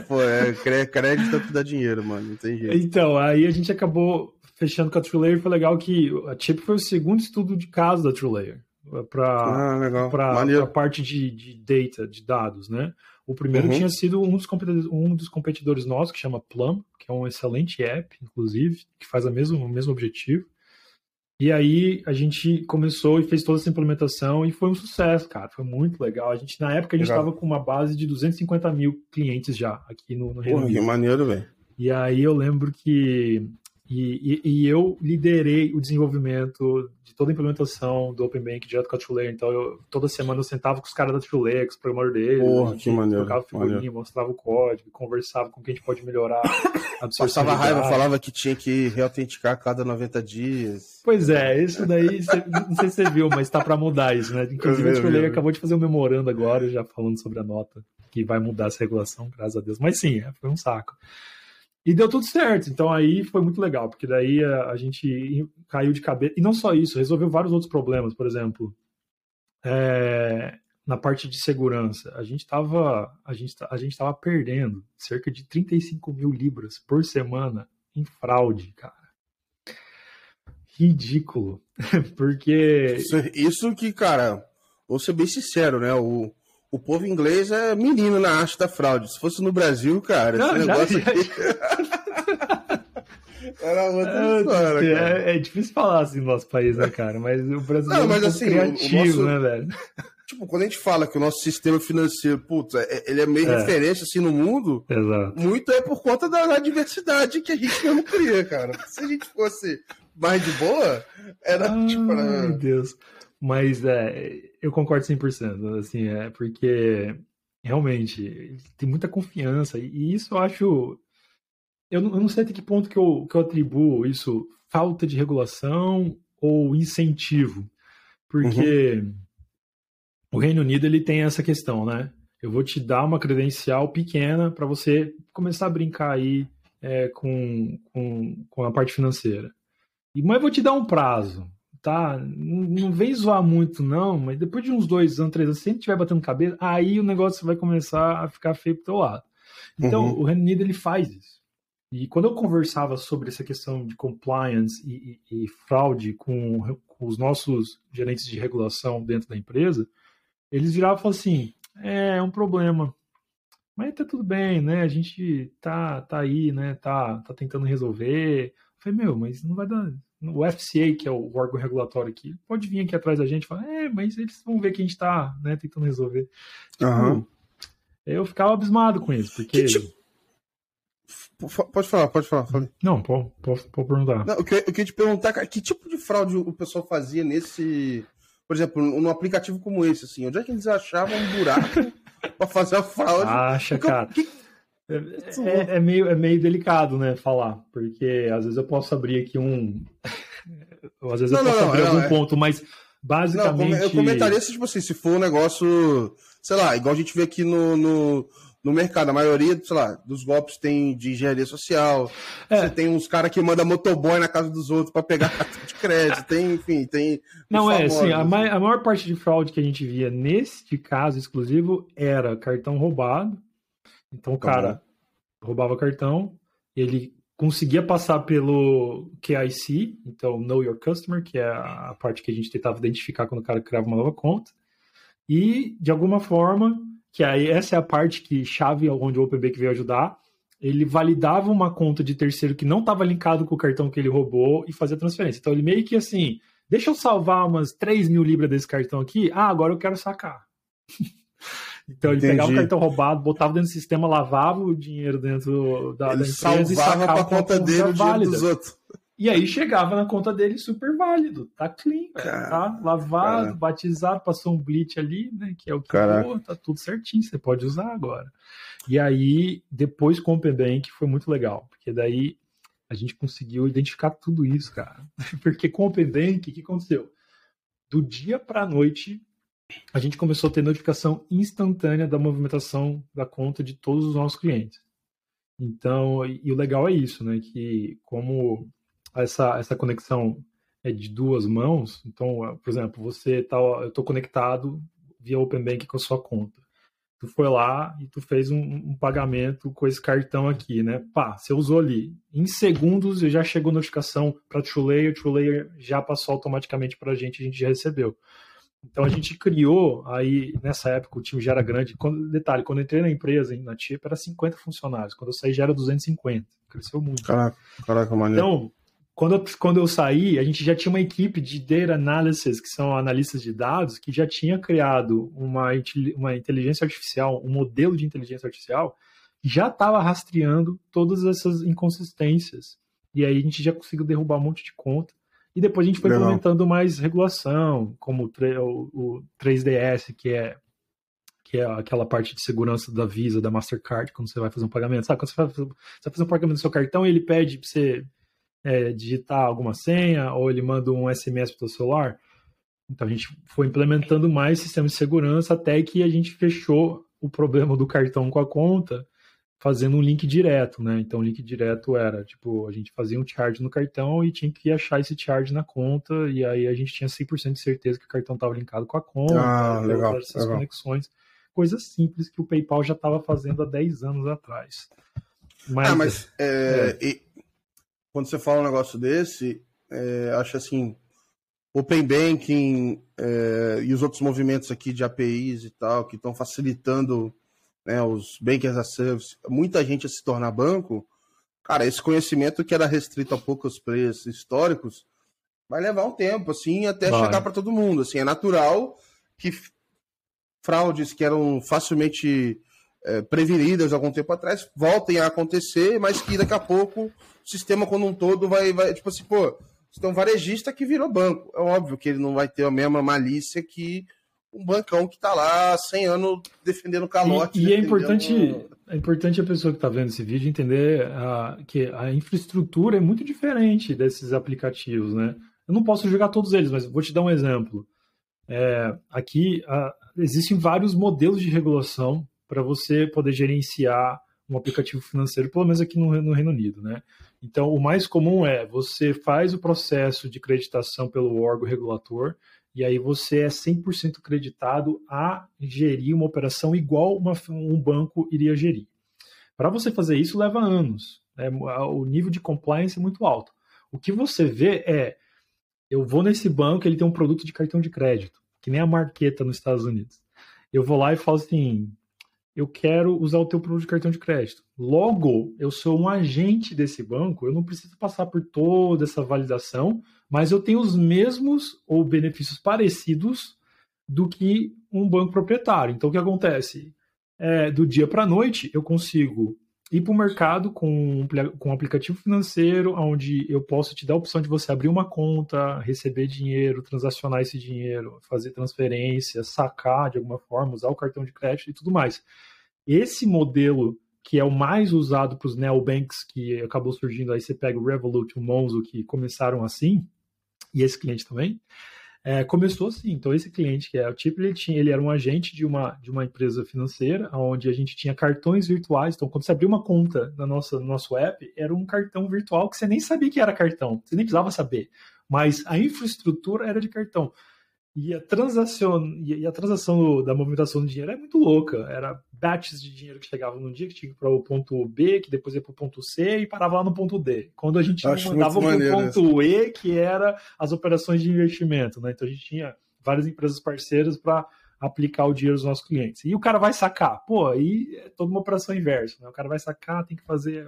Pô, é, crédito é que dá dinheiro, mano. Não tem jeito. Então, aí a gente acabou fechando com a TrueLayer. Foi legal que a Chip foi o segundo estudo de caso da TrueLayer. Para ah, a parte de, de data, de dados, né? O primeiro uhum. tinha sido um dos, competidores, um dos competidores nossos, que chama Plum, que é um excelente app, inclusive, que faz a mesmo, o mesmo objetivo. E aí a gente começou e fez toda essa implementação e foi um sucesso, cara. Foi muito legal. A gente, na época, a gente estava com uma base de 250 mil clientes já aqui no, no Reino Porra, Unido. que maneiro, velho. E aí eu lembro que e, e, e, eu liderei o desenvolvimento de toda a implementação do Open Bank direto com a TrueLayer. Então, eu, toda semana eu sentava com os caras da TrueLayer, com os programadores deles. Porra, que maneiro. Trocava figurinha, mostrava o código, conversava com quem a gente pode melhorar. Passava raiva, falava que tinha que reautenticar a cada 90 dias. Pois é, isso daí, não sei se você viu, mas está para mudar isso, né? Inclusive, a TrueLayer acabou de fazer um memorando agora, já falando sobre a nota, que vai mudar essa regulação, graças a Deus. Mas sim, é, foi um saco. E deu tudo certo. Então aí foi muito legal, porque daí a, a gente caiu de cabeça. E não só isso, resolveu vários outros problemas. Por exemplo, é, na parte de segurança, a gente estava a gente, a gente tava perdendo cerca de 35 mil libras por semana em fraude, cara. Ridículo. Porque. Isso, isso que, cara, vou ser bem sincero, né? O, o povo inglês é menino na arte da fraude. Se fosse no Brasil, cara, Não, esse negócio já, aqui. Era outra é, história. É, é, difícil falar assim no nosso país, né, cara? Mas o brasileiro Não, mas, é um assim, criativo, nosso, né, velho? Tipo, quando a gente fala que o nosso sistema financeiro, putz, é, ele é meio é. referência assim no mundo, Exato. muito é por conta da, da diversidade que a gente mesmo cria, cara. Se a gente fosse mais de boa, era Ai, tipo. Meu Deus. Mas é, eu concordo 100%, assim, é porque realmente tem muita confiança e isso eu acho eu não, eu não sei até que ponto que eu, que eu atribuo isso falta de regulação ou incentivo, porque uhum. o Reino Unido ele tem essa questão, né? Eu vou te dar uma credencial pequena para você começar a brincar aí é, com, com, com a parte financeira. E, mas eu vou te dar um prazo tá? Não, não vem zoar muito, não, mas depois de uns dois anos, três anos, se a gente estiver batendo cabeça, aí o negócio vai começar a ficar feio pro teu lado. Então, uhum. o Reino Unido, ele faz isso. E quando eu conversava sobre essa questão de compliance e, e, e fraude com, com, os nossos gerentes de regulação dentro da empresa, eles viravam e falavam assim, é, é um problema, mas tá tudo bem, né? A gente tá, tá aí, né? Tá, tá tentando resolver. Eu falei, meu, mas não vai dar, o FCA, que é o órgão regulatório aqui, pode vir aqui atrás da gente e falar, é, mas eles vão ver que a gente está né, tentando resolver. Tipo, uhum. Eu ficava abismado com isso, porque. Tipo... Pode falar, pode falar. Fale. Não, pode, pode, pode perguntar. Não, eu, queria, eu queria te perguntar, cara, que tipo de fraude o pessoal fazia nesse. Por exemplo, num aplicativo como esse, assim, onde é que eles achavam um buraco para fazer a fraude? Acha, Porque, cara. Que, é, é, é, meio, é meio delicado, né, falar, porque às vezes eu posso abrir aqui um. às vezes não, eu posso não, abrir não, algum é... ponto, mas basicamente. Não, eu comentaria se, tipo assim, se for um negócio, sei lá, igual a gente vê aqui no, no, no mercado, a maioria, sei lá, dos golpes tem de engenharia social. É. Você tem uns caras que mandam motoboy na casa dos outros para pegar cartão de crédito, tem, enfim, tem. Não, é, sim, a, ma a maior parte de fraude que a gente via neste caso exclusivo era cartão roubado então o tá cara roubava cartão, ele conseguia passar pelo KIC, então Know Your Customer, que é a parte que a gente tentava identificar quando o cara criava uma nova conta, e de alguma forma, que aí essa é a parte que chave onde o OpenBank veio ajudar, ele validava uma conta de terceiro que não estava linkado com o cartão que ele roubou e fazia transferência. Então ele meio que assim, deixa eu salvar umas 3 mil libras desse cartão aqui, ah, agora eu quero sacar. Então ele Entendi. pegava o cartão roubado, botava dentro do sistema, lavava o dinheiro dentro da, ele da empresa e sacava a conta dele o dinheiro dos outros. E aí chegava na conta dele super válido, tá clean, Cara, tá lavado, cara. batizado, passou um bleach ali, né, que é o que pô, tá tudo certinho, você pode usar agora. E aí, depois com o P-Bank foi muito legal, porque daí a gente conseguiu identificar tudo isso, cara. Porque com o P-Bank, o que aconteceu? Do dia para noite, a gente começou a ter notificação instantânea da movimentação da conta de todos os nossos clientes. Então, e o legal é isso, né? Que como essa, essa conexão é de duas mãos, então, por exemplo, você tá, eu estou conectado via Open Bank com a sua conta. Tu foi lá e tu fez um, um, pagamento com esse cartão aqui, né? Pá, você usou ali. Em segundos já chegou notificação para a TrueLayer, TrueLayer já passou automaticamente para a gente, a gente já recebeu. Então a gente criou aí, nessa época o time já era grande. Quando, detalhe, quando eu entrei na empresa, na TIP, era 50 funcionários. Quando eu saí já era 250. Cresceu muito. Caraca, caraca maneiro. Então, quando eu, quando eu saí, a gente já tinha uma equipe de data analysis, que são analistas de dados, que já tinha criado uma, uma inteligência artificial, um modelo de inteligência artificial, já estava rastreando todas essas inconsistências. E aí a gente já conseguiu derrubar um monte de conta. E depois a gente foi Legal. implementando mais regulação, como o, o 3DS, que é que é aquela parte de segurança da Visa, da Mastercard, quando você vai fazer um pagamento. Sabe, quando você vai, você vai fazer um pagamento do seu cartão, ele pede para você é, digitar alguma senha, ou ele manda um SMS para o seu celular. Então a gente foi implementando mais sistemas de segurança até que a gente fechou o problema do cartão com a conta fazendo um link direto, né? Então, o link direto era, tipo, a gente fazia um charge no cartão e tinha que achar esse charge na conta, e aí a gente tinha 100% de certeza que o cartão estava linkado com a conta, ah, legal, essas legal. conexões. Coisas simples que o PayPal já estava fazendo há 10 anos atrás. Mas, ah, mas é, é. E, quando você fala um negócio desse, é, acho assim, Open Banking é, e os outros movimentos aqui de APIs e tal, que estão facilitando né, os bankers as a service, muita gente a se tornar banco, cara, esse conhecimento que era restrito a poucos players históricos vai levar um tempo, assim, até vai. chegar para todo mundo. Assim, é natural que fraudes que eram facilmente é, prevenidas algum tempo atrás voltem a acontecer, mas que daqui a pouco o sistema como um todo vai, vai tipo assim, pô, você tem um varejista que virou banco. É óbvio que ele não vai ter a mesma malícia que um bancão que está lá 100 anos defendendo calote. E, e é importante, é importante a pessoa que está vendo esse vídeo entender uh, que a infraestrutura é muito diferente desses aplicativos, né? Eu não posso jogar todos eles, mas vou te dar um exemplo. É, aqui uh, existem vários modelos de regulação para você poder gerenciar um aplicativo financeiro, pelo menos aqui no, no, Reino Unido, né? Então, o mais comum é você faz o processo de acreditação pelo órgão regulator, e aí você é 100% creditado a gerir uma operação igual uma, um banco iria gerir. Para você fazer isso leva anos. Né? O nível de compliance é muito alto. O que você vê é, eu vou nesse banco, ele tem um produto de cartão de crédito, que nem a marqueta nos Estados Unidos. Eu vou lá e falo assim, eu quero usar o teu produto de cartão de crédito. Logo, eu sou um agente desse banco, eu não preciso passar por toda essa validação, mas eu tenho os mesmos ou benefícios parecidos do que um banco proprietário. Então, o que acontece? É, do dia para a noite, eu consigo ir para o mercado com, com um aplicativo financeiro, onde eu posso te dar a opção de você abrir uma conta, receber dinheiro, transacionar esse dinheiro, fazer transferência, sacar de alguma forma, usar o cartão de crédito e tudo mais. Esse modelo que é o mais usado para os neobanks que acabou surgindo, aí você pega o Revolut, o Monzo, que começaram assim, e esse cliente também, é, começou assim. Então, esse cliente, que é o Tip, ele, tinha, ele era um agente de uma, de uma empresa financeira, onde a gente tinha cartões virtuais. Então, quando você abria uma conta na nossa, no nosso app, era um cartão virtual que você nem sabia que era cartão, você nem precisava saber. Mas a infraestrutura era de cartão. E a transação, e a transação da movimentação do dinheiro é muito louca. Era batches de dinheiro que chegavam num dia que tinha que ir para o ponto B, que depois ia para o ponto C e parava lá no ponto D. Quando a gente Acho mandava para o ponto E, que era as operações de investimento. Né? Então a gente tinha várias empresas parceiras para aplicar o dinheiro dos nossos clientes. E o cara vai sacar. Pô, aí é toda uma operação inversa. Né? O cara vai sacar, tem que fazer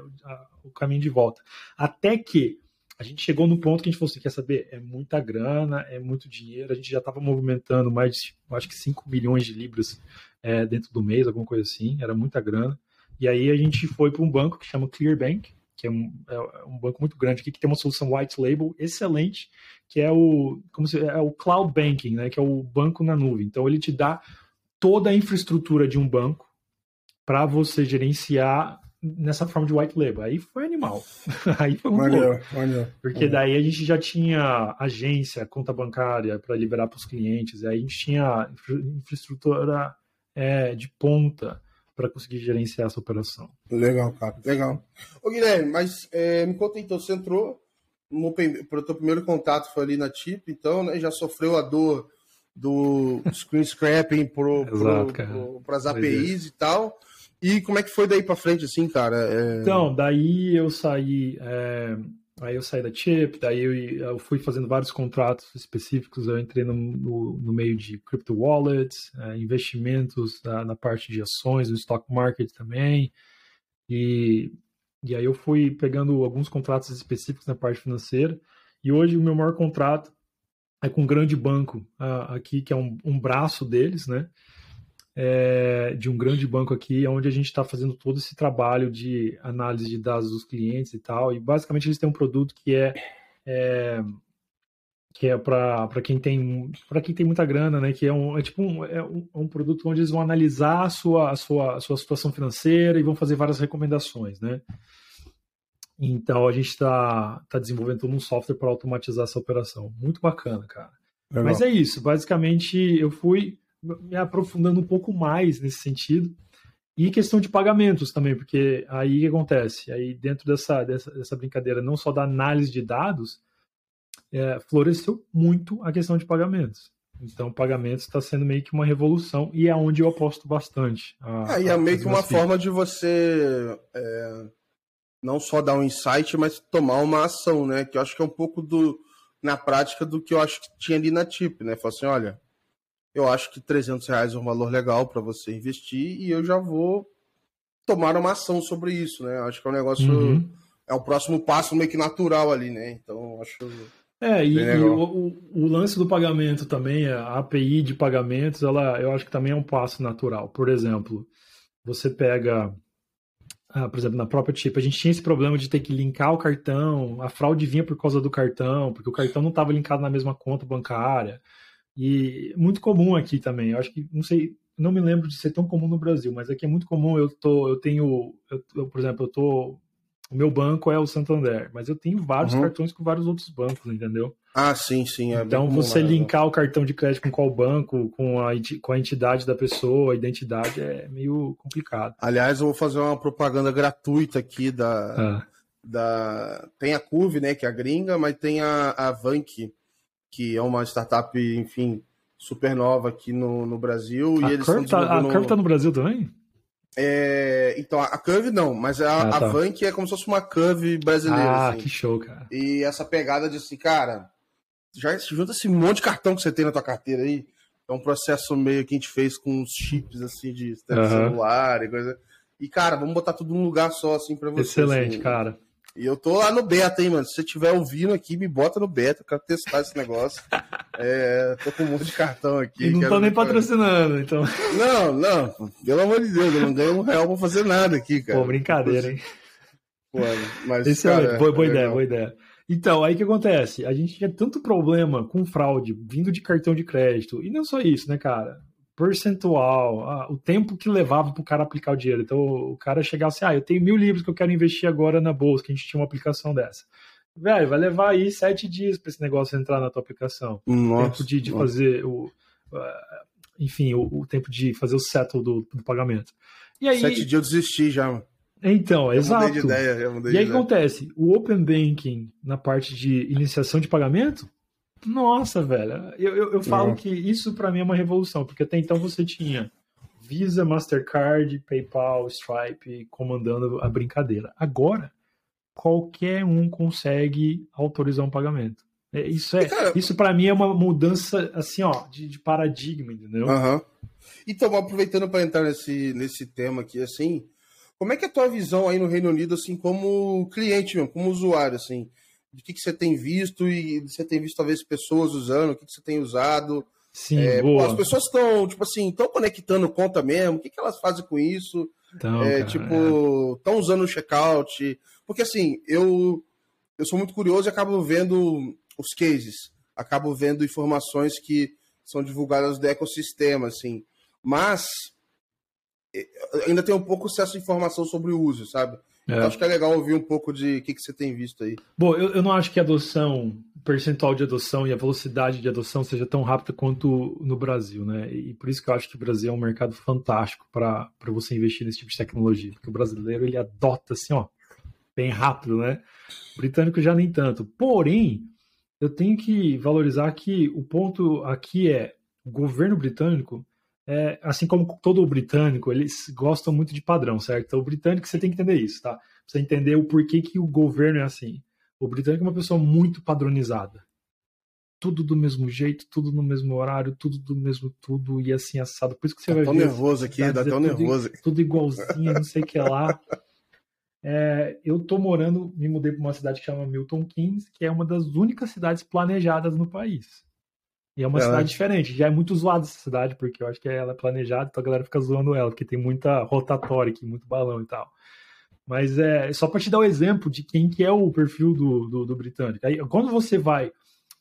o caminho de volta. Até que a gente chegou no ponto que a gente falou assim, quer saber, é muita grana, é muito dinheiro, a gente já estava movimentando mais de, acho que 5 milhões de libras é, dentro do mês, alguma coisa assim, era muita grana. E aí a gente foi para um banco que chama Clearbank, que é um, é um, banco muito grande aqui, que tem uma solução white label excelente, que é o, como se, é o cloud banking, né, que é o banco na nuvem. Então ele te dá toda a infraestrutura de um banco para você gerenciar nessa forma de white label. Aí foi animal. Aí foi muito maneiro, maneiro, Porque daí a gente já tinha agência, conta bancária para liberar para os clientes, aí a gente tinha infraestrutura é, de ponta para conseguir gerenciar essa operação. Legal, cara, legal. Ô Guilherme, mas é, me conta então, você entrou para o teu primeiro contato foi ali na TIP, então, né, já sofreu a dor do screen scrapping para as APIs é. e tal. E como é que foi daí para frente, assim, cara? É... Então, daí eu saí. É... Aí eu saí da Chip, daí eu, eu, fui fazendo vários contratos específicos. Eu entrei no, no, no meio de crypto wallets, é, investimentos na, na, parte de ações, no stock market também. E E aí eu fui pegando alguns contratos específicos na parte financeira. E hoje o meu maior contrato é com um grande banco uh, aqui, que é um, um braço deles, né? É, de um grande banco aqui, onde a gente está fazendo todo esse trabalho de análise de dados dos clientes e tal. E basicamente eles têm um produto que é, é que é para quem tem para quem tem muita grana, né? Que é um é tipo um, é um, é um, produto onde eles vão analisar a sua, a sua a sua situação financeira e vão fazer várias recomendações, né? Então a gente está tá desenvolvendo um software para automatizar essa operação. Muito bacana, cara. Legal. Mas é isso. Basicamente, eu fui me aprofundando um pouco mais nesse sentido. E questão de pagamentos também, porque aí o que acontece? Aí dentro dessa, dessa, dessa brincadeira, não só da análise de dados, é, floresceu muito a questão de pagamentos. Então, pagamentos está sendo meio que uma revolução e é onde eu aposto bastante. A, é, e é meio que uma forma de você é, não só dar um insight, mas tomar uma ação, né? Que eu acho que é um pouco do na prática do que eu acho que tinha ali na TIP, né? Falar assim, olha, eu acho que 300 reais é um valor legal para você investir e eu já vou tomar uma ação sobre isso, né? Acho que é um negócio, uhum. é o próximo passo meio que natural ali, né? Então, acho é, e, e o, o, o, lance do pagamento também, a API de pagamentos, ela, eu acho que também é um passo natural. Por exemplo, você pega ah, por exemplo, na própria Chip, a gente tinha esse problema de ter que linkar o cartão, a fraude vinha por causa do cartão, porque o cartão não estava linkado na mesma conta bancária. E muito comum aqui também. Eu acho que, não sei, não me lembro de ser tão comum no Brasil, mas aqui é muito comum. Eu tô, eu tenho, eu, eu, por exemplo, eu tô, o meu banco é o Santander, mas eu tenho vários uhum. cartões com vários outros bancos, entendeu? Ah, sim, sim. É então, você comum, linkar o cartão de crédito com qual banco, com a, com a entidade da pessoa, a identidade, é meio complicado. Aliás, eu vou fazer uma propaganda gratuita aqui da. Ah. da... Tem a Curve, né, que é a gringa, mas tem a, a Vank, que é uma startup, enfim, super nova aqui no, no Brasil. A, e eles Curve tá, a Curve tá no Brasil também? É, então, a Curve não, mas a, ah, tá. a Vank é como se fosse uma Curve brasileira. Ah, assim. que show, cara. E essa pegada de assim, cara, já junta esse monte de cartão que você tem na tua carteira aí. É um processo meio que a gente fez com os chips assim de uhum. celular e coisa. E, cara, vamos botar tudo num lugar só, assim, pra você. Excelente, assim. cara. E eu tô lá no beta, hein, mano. Se você estiver ouvindo aqui, me bota no beta. Eu quero testar esse negócio. é, tô com um monte de cartão aqui. E não tô nem patrocinando, então. Não, não. Pelo amor de Deus, eu não ganho um real pra fazer nada aqui, cara. Pô, brincadeira, hein? Pô, mas, Excelente. Cara, boa, boa é ideia, boa ideia. Então, aí o que acontece? A gente tinha tanto problema com fraude vindo de cartão de crédito. E não só isso, né, cara? Percentual, ah, o tempo que levava para o cara aplicar o dinheiro. Então, o cara chegava assim: ah, eu tenho mil livros que eu quero investir agora na bolsa, que a gente tinha uma aplicação dessa. Velho, vai levar aí sete dias para esse negócio entrar na tua aplicação. Nossa, o tempo de, de fazer o. Uh, enfim, o, o, tempo de fazer o settle do, do pagamento. E aí, sete dias eu desisti já, mano. Então, eu exato. De ideia, e aí o que acontece? O Open Banking na parte de iniciação de pagamento, nossa, velho. Eu, eu, eu falo Não. que isso para mim é uma revolução, porque até então você tinha Visa, Mastercard, PayPal, Stripe comandando a brincadeira. Agora, qualquer um consegue autorizar um pagamento. É, isso é, Cara, isso para mim é uma mudança assim, ó, de, de paradigma, entendeu? Uhum. Então, aproveitando para entrar nesse, nesse tema aqui, assim, como é que é a tua visão aí no Reino Unido, assim, como cliente mesmo, como usuário, assim? De que, que você tem visto e você tem visto, talvez, pessoas usando, o que, que você tem usado? Sim, é, boa. as pessoas estão, tipo assim, estão conectando conta mesmo, o que, que elas fazem com isso? Então, é, cara, tipo, estão é. usando o checkout? Porque, assim, eu, eu sou muito curioso e acabo vendo os cases, acabo vendo informações que são divulgadas do ecossistema, assim. Mas ainda tem um pouco acesso à informação sobre o uso, sabe? É. Então acho que é legal ouvir um pouco de o que, que você tem visto aí. Bom, eu, eu não acho que a adoção, o percentual de adoção e a velocidade de adoção seja tão rápida quanto no Brasil, né? E por isso que eu acho que o Brasil é um mercado fantástico para você investir nesse tipo de tecnologia, porque o brasileiro ele adota assim, ó, bem rápido, né? O britânico já nem tanto. Porém, eu tenho que valorizar que o ponto aqui é o governo britânico é, assim como todo o britânico, eles gostam muito de padrão, certo? Então, o britânico você tem que entender isso, tá? Você entender o porquê que o governo é assim. O britânico é uma pessoa muito padronizada. Tudo do mesmo jeito, tudo no mesmo horário, tudo do mesmo tudo e assim assado. Por isso que você tá vai tão ver. nervoso aqui, dá tão tudo, nervoso. Tudo igualzinho, não sei o que lá. é, eu tô morando, me mudei para uma cidade que chama Milton Keynes, que é uma das únicas cidades planejadas no país. E é uma é, cidade diferente. Já é muito zoada essa cidade, porque eu acho que ela é planejada, então a galera fica zoando ela, porque tem muita rotatória aqui, muito balão e tal. Mas é só para te dar o um exemplo de quem que é o perfil do, do, do britânico. Aí, quando você vai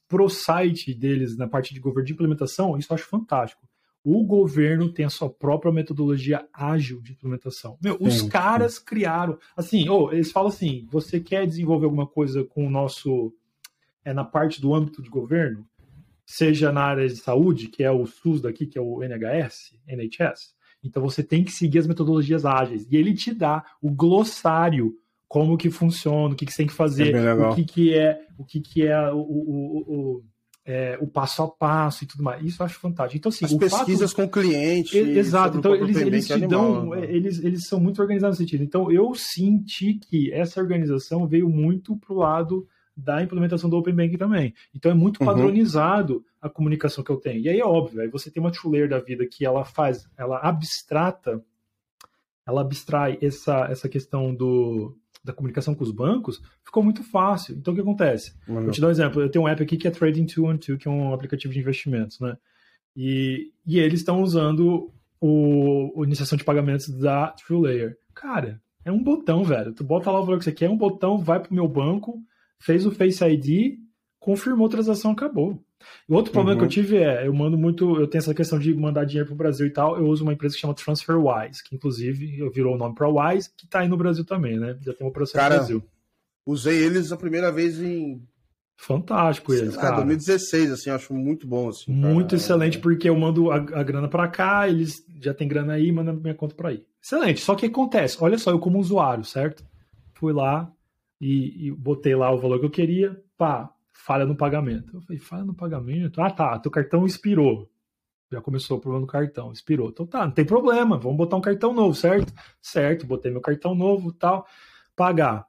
pro site deles na parte de governo de implementação, isso eu acho fantástico o governo tem a sua própria metodologia ágil de implementação. Meu, sim, os caras sim. criaram. Assim, oh, eles falam assim: você quer desenvolver alguma coisa com o nosso. É, na parte do âmbito de governo, seja na área de saúde, que é o SUS daqui, que é o NHS, NHS. Então você tem que seguir as metodologias ágeis. E ele te dá o glossário como que funciona, o que, que você tem que fazer, é o que, que é o que, que é o, o, o é, o passo a passo e tudo mais. Isso eu acho fantástico. Então, assim, As pesquisas fato... com o cliente. Exato. Então, eles, eles te animal, dão. Né? Eles, eles são muito organizados nesse sentido. Então, eu senti que essa organização veio muito pro lado da implementação do Open Bank também. Então, é muito uhum. padronizado uhum. a comunicação que eu tenho. E aí é óbvio, aí você tem uma chuleira da vida que ela faz, ela abstrata, ela abstrai essa, essa questão do, da comunicação com os bancos, ficou muito fácil. Então, o que acontece? Mano. Vou te dar um exemplo. Eu tenho um app aqui que é Trading 212, que é um aplicativo de investimentos, né? E, e eles estão usando o, a iniciação de pagamentos da TrueLayer. Cara, é um botão, velho. Tu bota lá o valor que você quer, é um botão, vai pro meu banco, fez o Face ID, confirmou a transação, acabou. O outro problema uhum. que eu tive é, eu mando muito, eu tenho essa questão de mandar dinheiro para o Brasil e tal, eu uso uma empresa que chama TransferWise, que inclusive virou o nome para Wise, que está aí no Brasil também, né? Já tem uma operação cara, no Brasil. Usei eles a primeira vez em Fantástico eles, lá, cara. 2016, assim, acho muito bom, assim. Muito cara. excelente, porque eu mando a, a grana para cá, eles já tem grana aí, mandam minha conta para aí. Excelente. Só que acontece, olha só, eu como usuário, certo? Fui lá e, e botei lá o valor que eu queria, pá, falha no pagamento. Eu falei, falha no pagamento? Ah, tá, teu cartão expirou. Já começou o problema do cartão, expirou. Então tá, não tem problema, vamos botar um cartão novo, certo? Certo, botei meu cartão novo tal, pagar.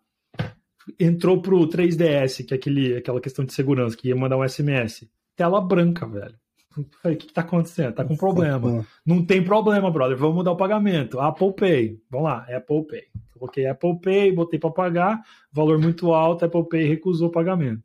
Entrou pro 3DS, que é aquele, aquela questão de segurança, que ia mandar um SMS. Tela branca, velho. Falei, o que, que tá acontecendo? Tá com problema. Não tem problema, brother. Vamos mudar o pagamento. Apple Pay. Vamos lá, Apple Pay. Coloquei Apple Pay, botei para pagar, valor muito alto, Apple Pay recusou o pagamento.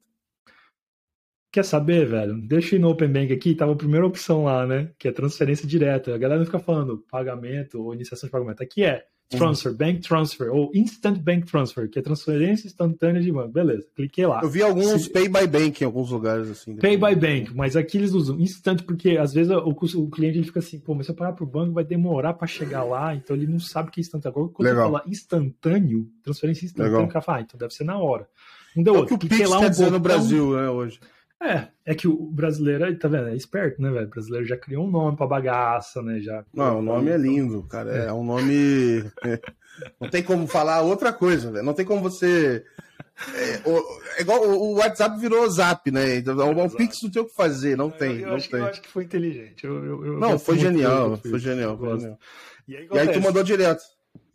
Quer saber, velho? Ir no Open Bank aqui, tava a primeira opção lá, né? Que é transferência direta. A galera não fica falando pagamento ou iniciação de pagamento. Aqui é. Transfer, bank transfer, ou instant bank transfer, que é transferência instantânea de banco. Beleza, cliquei lá. Eu vi alguns Se... pay by bank em alguns lugares, assim. Pay by bank, mas aqui eles usam instant, porque às vezes o, o cliente ele fica assim, pô, mas se eu pagar pro banco vai demorar para chegar lá, então ele não sabe que é instantâneo. Agora, quando Legal. fala instantâneo, transferência instantânea, Legal. o cara fala, ah, então deve ser na hora. Não deu é outro. O que o Pix lá um tá botão... no Brasil, né, hoje. É, é que o brasileiro, tá vendo? É esperto, né, velho? O brasileiro já criou um nome pra bagaça, né? Já... Não, o nome é lindo, cara. É, é um nome. Não tem como falar outra coisa, velho. Não tem como você. É, é igual o WhatsApp virou o Zap, né? Então, o, o Pix não tem o que fazer, não tem. Eu, eu não acho, tem. eu acho que foi inteligente. Eu, eu, não, foi genial, foi genial, foi genial. E aí, e aí tu mandou direto.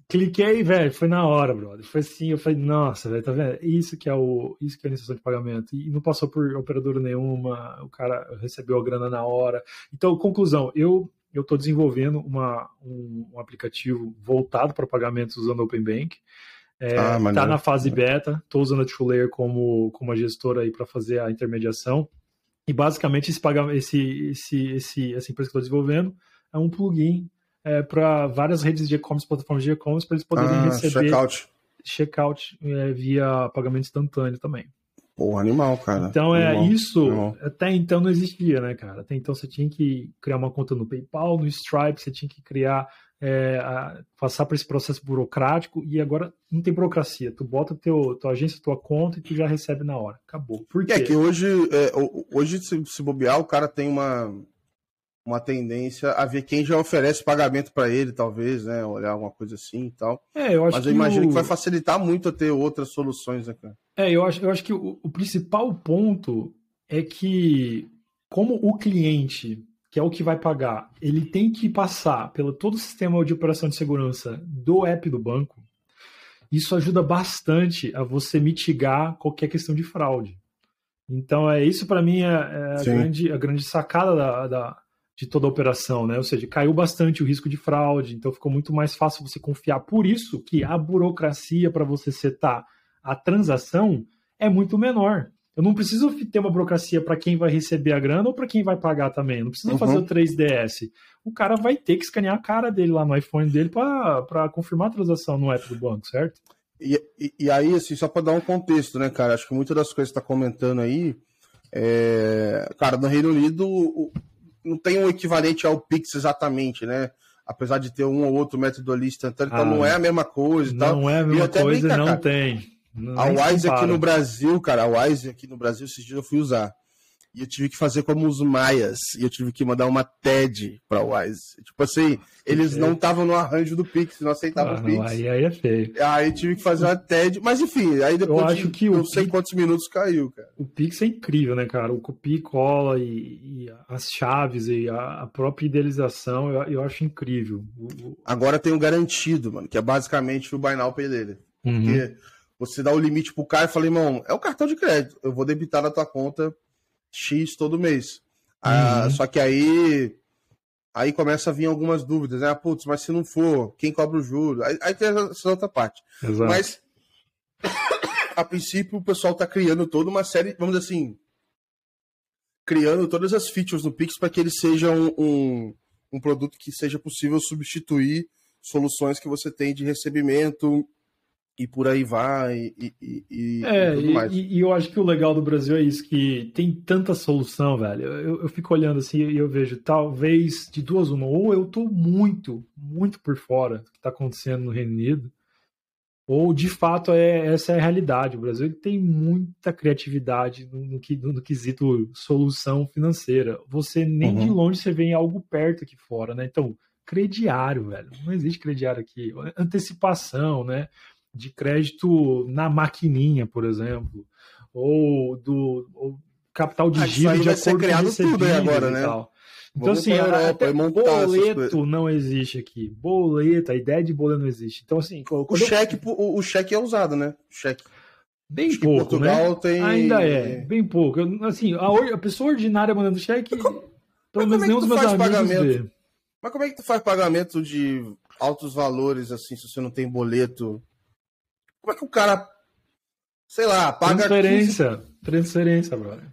Cliquei, velho, foi na hora, brother. Foi assim, eu falei, nossa, velho, tá vendo? Isso que é o, isso que é a iniciação de pagamento. E não passou por operadora nenhuma, o cara recebeu a grana na hora. Então, conclusão, eu eu estou desenvolvendo uma, um, um, aplicativo voltado para pagamentos usando o Open Bank. É, ah, tá na fase beta, estou usando a TrueLayer como, como a gestora aí para fazer a intermediação. E basicamente esse, esse, esse, esse, essa empresa que estou desenvolvendo é um plugin é, para várias redes de e-commerce, plataformas de e-commerce, para eles poderem ah, receber checkout, checkout é, via pagamento instantâneo também. Pô, animal, cara. Então é animal, isso, animal. até então não existia, né, cara? Até então você tinha que criar uma conta no PayPal, no Stripe, você tinha que criar, é, a, passar por esse processo burocrático e agora não tem burocracia. Tu bota teu, tua agência, tua conta e tu já recebe na hora. Acabou. Por é quê? É que hoje, é, hoje se, se bobear, o cara tem uma uma tendência a ver quem já oferece pagamento para ele, talvez, né? Olhar alguma coisa assim e tal. É, eu acho Mas eu imagino o... que vai facilitar muito a ter outras soluções, né, cara? É, eu acho, eu acho que o, o principal ponto é que, como o cliente, que é o que vai pagar, ele tem que passar pelo todo o sistema de operação de segurança do app do banco, isso ajuda bastante a você mitigar qualquer questão de fraude. Então, é isso para mim é, é a, grande, a grande sacada da, da de toda a operação, né? Ou seja, caiu bastante o risco de fraude, então ficou muito mais fácil você confiar. Por isso que a burocracia para você setar a transação é muito menor. Eu não preciso ter uma burocracia para quem vai receber a grana ou para quem vai pagar também. Eu não preciso uhum. fazer o 3DS. O cara vai ter que escanear a cara dele lá no iPhone dele para confirmar a transação no app do banco, certo? E, e, e aí, assim, só para dar um contexto, né, cara? Acho que muitas das coisas que você está comentando aí, é... cara, no Reino Unido não tem um equivalente ao Pix exatamente, né? Apesar de ter um ou outro método ali instantâneo, então ah, não é a mesma coisa e tal. Não é a mesma coisa, brinca, não cara. tem. Não a Wise aqui no Brasil, cara, a Wise aqui no Brasil, esses dias eu fui usar. E eu tive que fazer como os maias. E eu tive que mandar uma TED pra Wise. Tipo assim, eles não estavam no arranjo do Pix, não aceitavam ah, o Pix. Aí, aí é feio. Aí tive que fazer uma TED. Mas enfim, aí depois eu acho de que não sei quantos minutos caiu, cara. O Pix é incrível, né, cara? O copia e cola e, e as chaves e a, a própria idealização, eu, eu, acho incrível. O, Agora tem o garantido, mano, que é basicamente o Buy Now Pay dele. Uhum. Porque você dá o limite pro cara e fala, irmão, é o cartão de crédito. Eu vou debitar na tua conta X todo mês. Ah, uhum. só que aí aí começa a vir algumas dúvidas, né? Ah, putz, mas se não for, quem cobra o juro? Aí, aí tem essa outra parte. Exato. Mas a princípio o pessoal está criando toda uma série, vamos dizer assim, criando todas as features no Pix para que ele seja um, um, um, produto que seja possível substituir soluções que você tem de recebimento e por aí vai e, e, e é, e, e, eu acho que o legal do Brasil é isso que tem tanta solução velho. Eu, eu fico olhando assim e eu vejo talvez de duas uma. Ou eu tô muito muito por fora do que está acontecendo no Reino Unido ou de fato é essa é a realidade. O Brasil tem muita criatividade no, no, no, no quesito solução financeira. Você nem uhum. de longe você vê algo perto aqui fora né? Então crediário velho. Não existe crediário aqui. Antecipação né de crédito na maquininha, por exemplo, ou do ou capital de ah, giro de acordo criado com tudo agora, né? Tal. Então, Vamos assim, Europa, até boleto não existe aqui. Boleto, a ideia de boleto não existe. Então, assim. O cheque, eu... o, o, cheque é usado, né? O cheque. Bem Acho pouco, né? Tem... Ainda é, bem pouco. Eu, assim, a, a, pessoa ordinária mandando cheque, como, pelo menos é nem os meus amigos pagamento? Vê. Mas como é que tu faz pagamento de altos valores, assim, se você não tem boleto? Como é que o cara, sei lá, paga. Transferência. 15... Transferência, brother.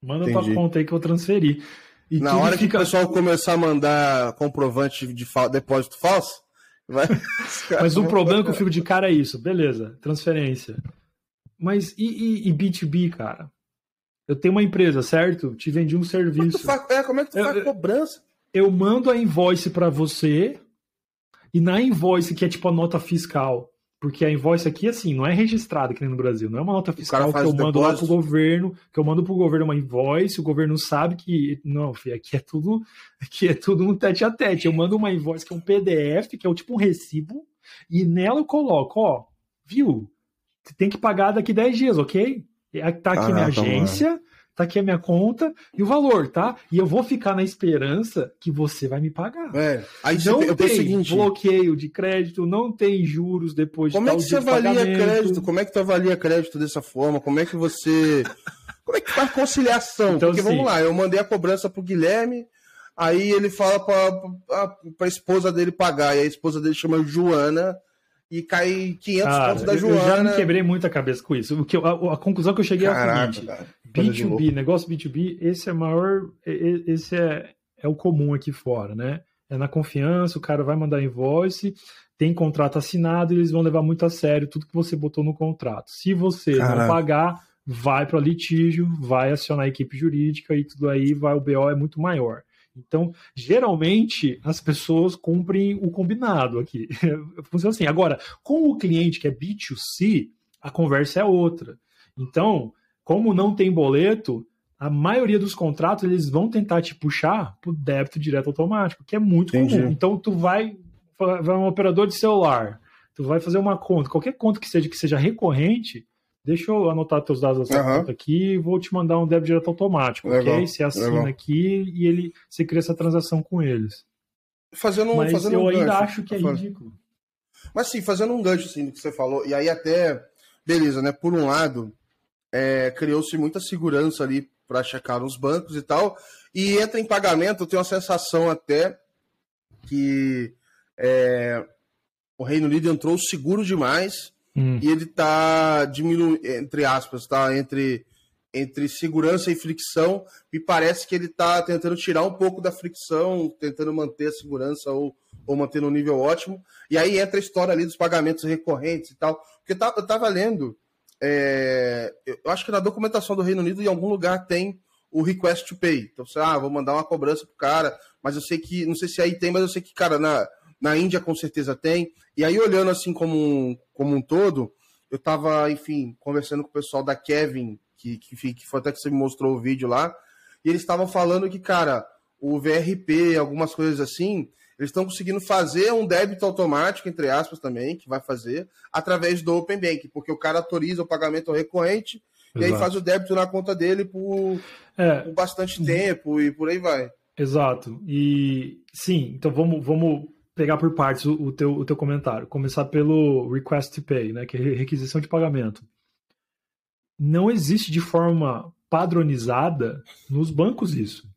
Manda Entendi. tua conta aí que eu transferi. E Na hora fica... que o pessoal começar a mandar comprovante de fa... depósito falso, vai. Mas o problema que eu fico de cara é isso, beleza, transferência. Mas e, e, e B2B, cara? Eu tenho uma empresa, certo? Te vendi um serviço. Como é, faz... é, como é que tu eu, faz cobrança? Eu mando a invoice para você e na invoice, que é tipo a nota fiscal, porque a invoice aqui, assim, não é registrada aqui no Brasil. Não é uma nota fiscal que eu mando lá pro governo, que eu mando pro governo uma invoice, o governo sabe que. Não, filho, aqui é tudo. Aqui é tudo no tete a tete. Eu mando uma invoice que é um PDF, que é o tipo um recibo, e nela eu coloco, ó, viu? Você tem que pagar daqui 10 dias, ok? Tá aqui ah, minha tá agência, bom tá aqui a minha conta e o valor, tá? E eu vou ficar na esperança que você vai me pagar. É, aí não tem o seguinte, bloqueio de crédito, não tem juros depois Como de é que você avalia pagamento. crédito? Como é que tu avalia crédito dessa forma? Como é que você Como é que faz conciliação? Então, Porque sim. vamos lá, eu mandei a cobrança pro Guilherme, aí ele fala para a esposa dele pagar, e a esposa dele chama Joana, e cai 500 cara, pontos da Joana. Eu já me quebrei muito a cabeça com isso. O que eu, a, a, conclusão que eu cheguei Caraca, é a seguinte: cara, B2B, negócio B2B, esse é maior, esse é, é o comum aqui fora, né? É na confiança, o cara vai mandar invoice, tem contrato assinado e eles vão levar muito a sério tudo que você botou no contrato. Se você Caraca. não pagar, vai para litígio, vai acionar a equipe jurídica e tudo aí, vai o BO é muito maior. Então, geralmente, as pessoas cumprem o combinado aqui. Funciona assim. Agora, com o cliente que é B2C, a conversa é outra. Então, como não tem boleto, a maioria dos contratos eles vão tentar te puxar para o débito direto automático, que é muito Entendi. comum. Então, tu vai, vai um operador de celular, tu vai fazer uma conta, qualquer conta que seja que seja recorrente, Deixa eu anotar teus dados da uhum. conta aqui e vou te mandar um débito direto automático, legal, ok? Você assina legal. aqui e ele você cria essa transação com eles. Fazendo, Mas fazendo eu um ainda gancho, acho que é ridículo. Mas sim, fazendo um gancho assim do que você falou, e aí até, beleza, né? Por um lado, é, criou-se muita segurança ali para checar nos bancos e tal. E entra em pagamento, eu tenho a sensação até que é, o Reino Unido entrou seguro demais hum. e ele está diminuindo, entre aspas, tá? Entre, entre segurança e fricção. Me parece que ele está tentando tirar um pouco da fricção, tentando manter a segurança ou, ou manter no nível ótimo. E aí entra a história ali dos pagamentos recorrentes e tal. Porque eu estava lendo, é, eu acho que na documentação do Reino Unido, em algum lugar tem o request to pay. Então, você, ah, vou mandar uma cobrança pro cara, mas eu sei que, não sei se aí tem, mas eu sei que, cara, na, na Índia com certeza tem. E aí, olhando assim como um, como um todo, eu tava, enfim, conversando com o pessoal da Kevin, que, que, que foi até que você me mostrou o vídeo lá, e eles estavam falando que, cara, o VRP, algumas coisas assim, eles estão conseguindo fazer um débito automático, entre aspas, também, que vai fazer, através do Open Bank, porque o cara autoriza o pagamento recorrente Exato. e aí faz o débito na conta dele por, é. por bastante tempo e por aí vai. Exato. E sim, então vamos, vamos pegar por partes o, o, teu, o teu comentário. Começar pelo request to pay, né, que é requisição de pagamento. Não existe de forma padronizada nos bancos isso.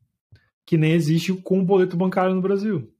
Que nem existe com o boleto bancário no Brasil.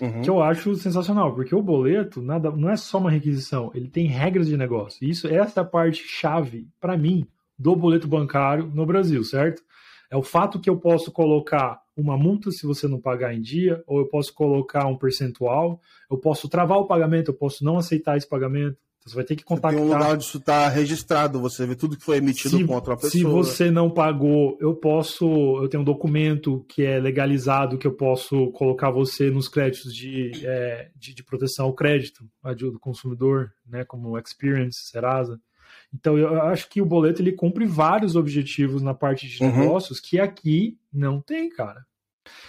Uhum. Que eu acho sensacional, porque o boleto nada, não é só uma requisição, ele tem regras de negócio. Isso, essa é a parte chave, para mim, do boleto bancário no Brasil, certo? É o fato que eu posso colocar uma multa se você não pagar em dia, ou eu posso colocar um percentual, eu posso travar o pagamento, eu posso não aceitar esse pagamento. Então, você vai ter que contactar. Tem um lugar onde isso está registrado, você vê tudo que foi emitido se, contra a pessoa. Se você não pagou, eu posso, eu tenho um documento que é legalizado que eu posso colocar você nos créditos de, é, de, de, proteção ao crédito do consumidor, né, como o Experience, Serasa. Então eu acho que o boleto ele cumpre vários objetivos na parte de uhum. negócios que aqui não tem, cara.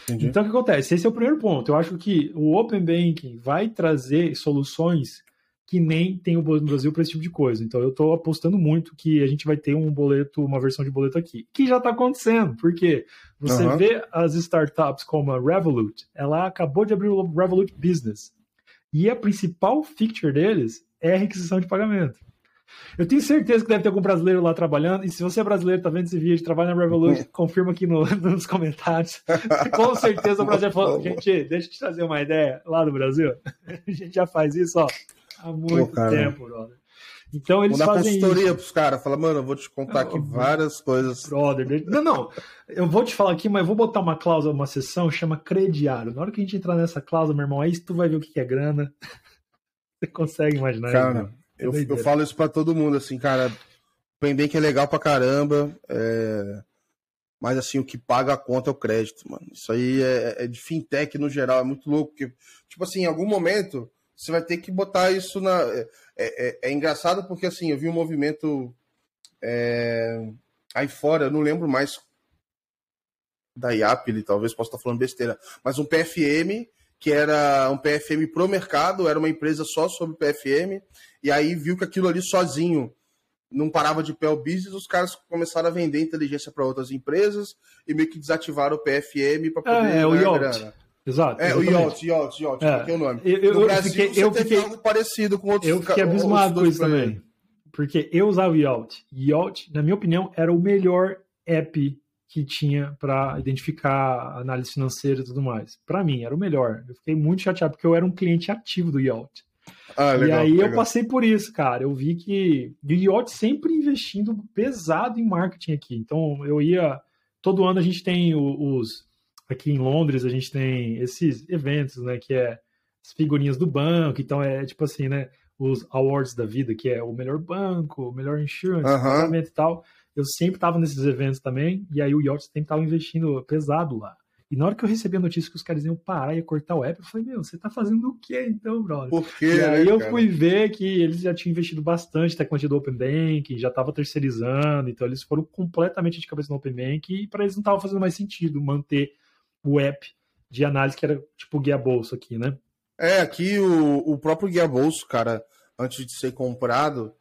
Entendi. Então o que acontece? Esse é o primeiro ponto. Eu acho que o Open Banking vai trazer soluções que nem tem o boleto no Brasil para esse tipo de coisa. Então eu estou apostando muito que a gente vai ter um boleto, uma versão de boleto aqui, que já está acontecendo, porque você uhum. vê as startups como a Revolut, ela acabou de abrir o Revolut Business. E a principal feature deles é a requisição de pagamento. Eu tenho certeza que deve ter algum brasileiro lá trabalhando. E se você é brasileiro, tá vendo esse vídeo, trabalha na Revolut, confirma aqui no, nos comentários. Com certeza o brasileiro falou, gente, deixa eu te trazer uma ideia lá do Brasil. A gente já faz isso, ó, há muito Pô, tempo, brother. Então eles Vou fazem consultoria pros caras, fala, mano, eu vou te contar aqui várias coisas. Brother, não, não, eu vou te falar aqui, mas eu vou botar uma cláusula, uma sessão, chama crediário. Na hora que a gente entrar nessa cláusula, meu irmão, aí tu vai ver o que é grana. Você consegue imaginar cara, isso? Eu, eu falo isso para todo mundo, assim, cara. O que é legal pra caramba. É... Mas assim, o que paga a conta é o crédito, mano. Isso aí é, é de fintech no geral, é muito louco. Porque, tipo assim, em algum momento você vai ter que botar isso na. É, é, é, é engraçado porque assim, eu vi um movimento é, aí fora, eu não lembro mais da IAP, talvez possa estar falando besteira, mas um PFM que era um PFM pro mercado, era uma empresa só sobre PFM, e aí viu que aquilo ali sozinho não parava de pé o business, os caras começaram a vender inteligência para outras empresas e meio que desativaram o PFM para poder é, é o grana. Exato. É, exatamente. o Yacht, Yacht, Yacht, é. é o nome. Eu, no Brasil, fiquei, eu fiquei algo parecido com outros Eu fiquei abismado com isso também. Porque eu usava o Yacht. Yacht, na minha opinião, era o melhor app que tinha para identificar análise financeira e tudo mais. Para mim, era o melhor. Eu fiquei muito chateado porque eu era um cliente ativo do Yacht. Ah, legal, e aí legal. eu passei por isso, cara. Eu vi que o Yacht sempre investindo pesado em marketing aqui. Então eu ia. Todo ano a gente tem os. Aqui em Londres a gente tem esses eventos, né? Que é as figurinhas do banco. Então é tipo assim, né? Os awards da vida, que é o melhor banco, o melhor insurance, uh -huh. e tal eu sempre estava nesses eventos também, e aí o Yacht sempre estava investindo pesado lá. E na hora que eu recebi a notícia que os caras iam parar e cortar o app, eu falei, meu, você tá fazendo o quê então, brother? Por quê, e aí né, eu cara? fui ver que eles já tinham investido bastante tecnologia do Open Bank, já estava terceirizando, então eles foram completamente de cabeça no Open Bank e para eles não estava fazendo mais sentido manter o app de análise que era tipo guia bolso aqui, né? É, aqui o, o próprio guia bolso, cara, antes de ser comprado,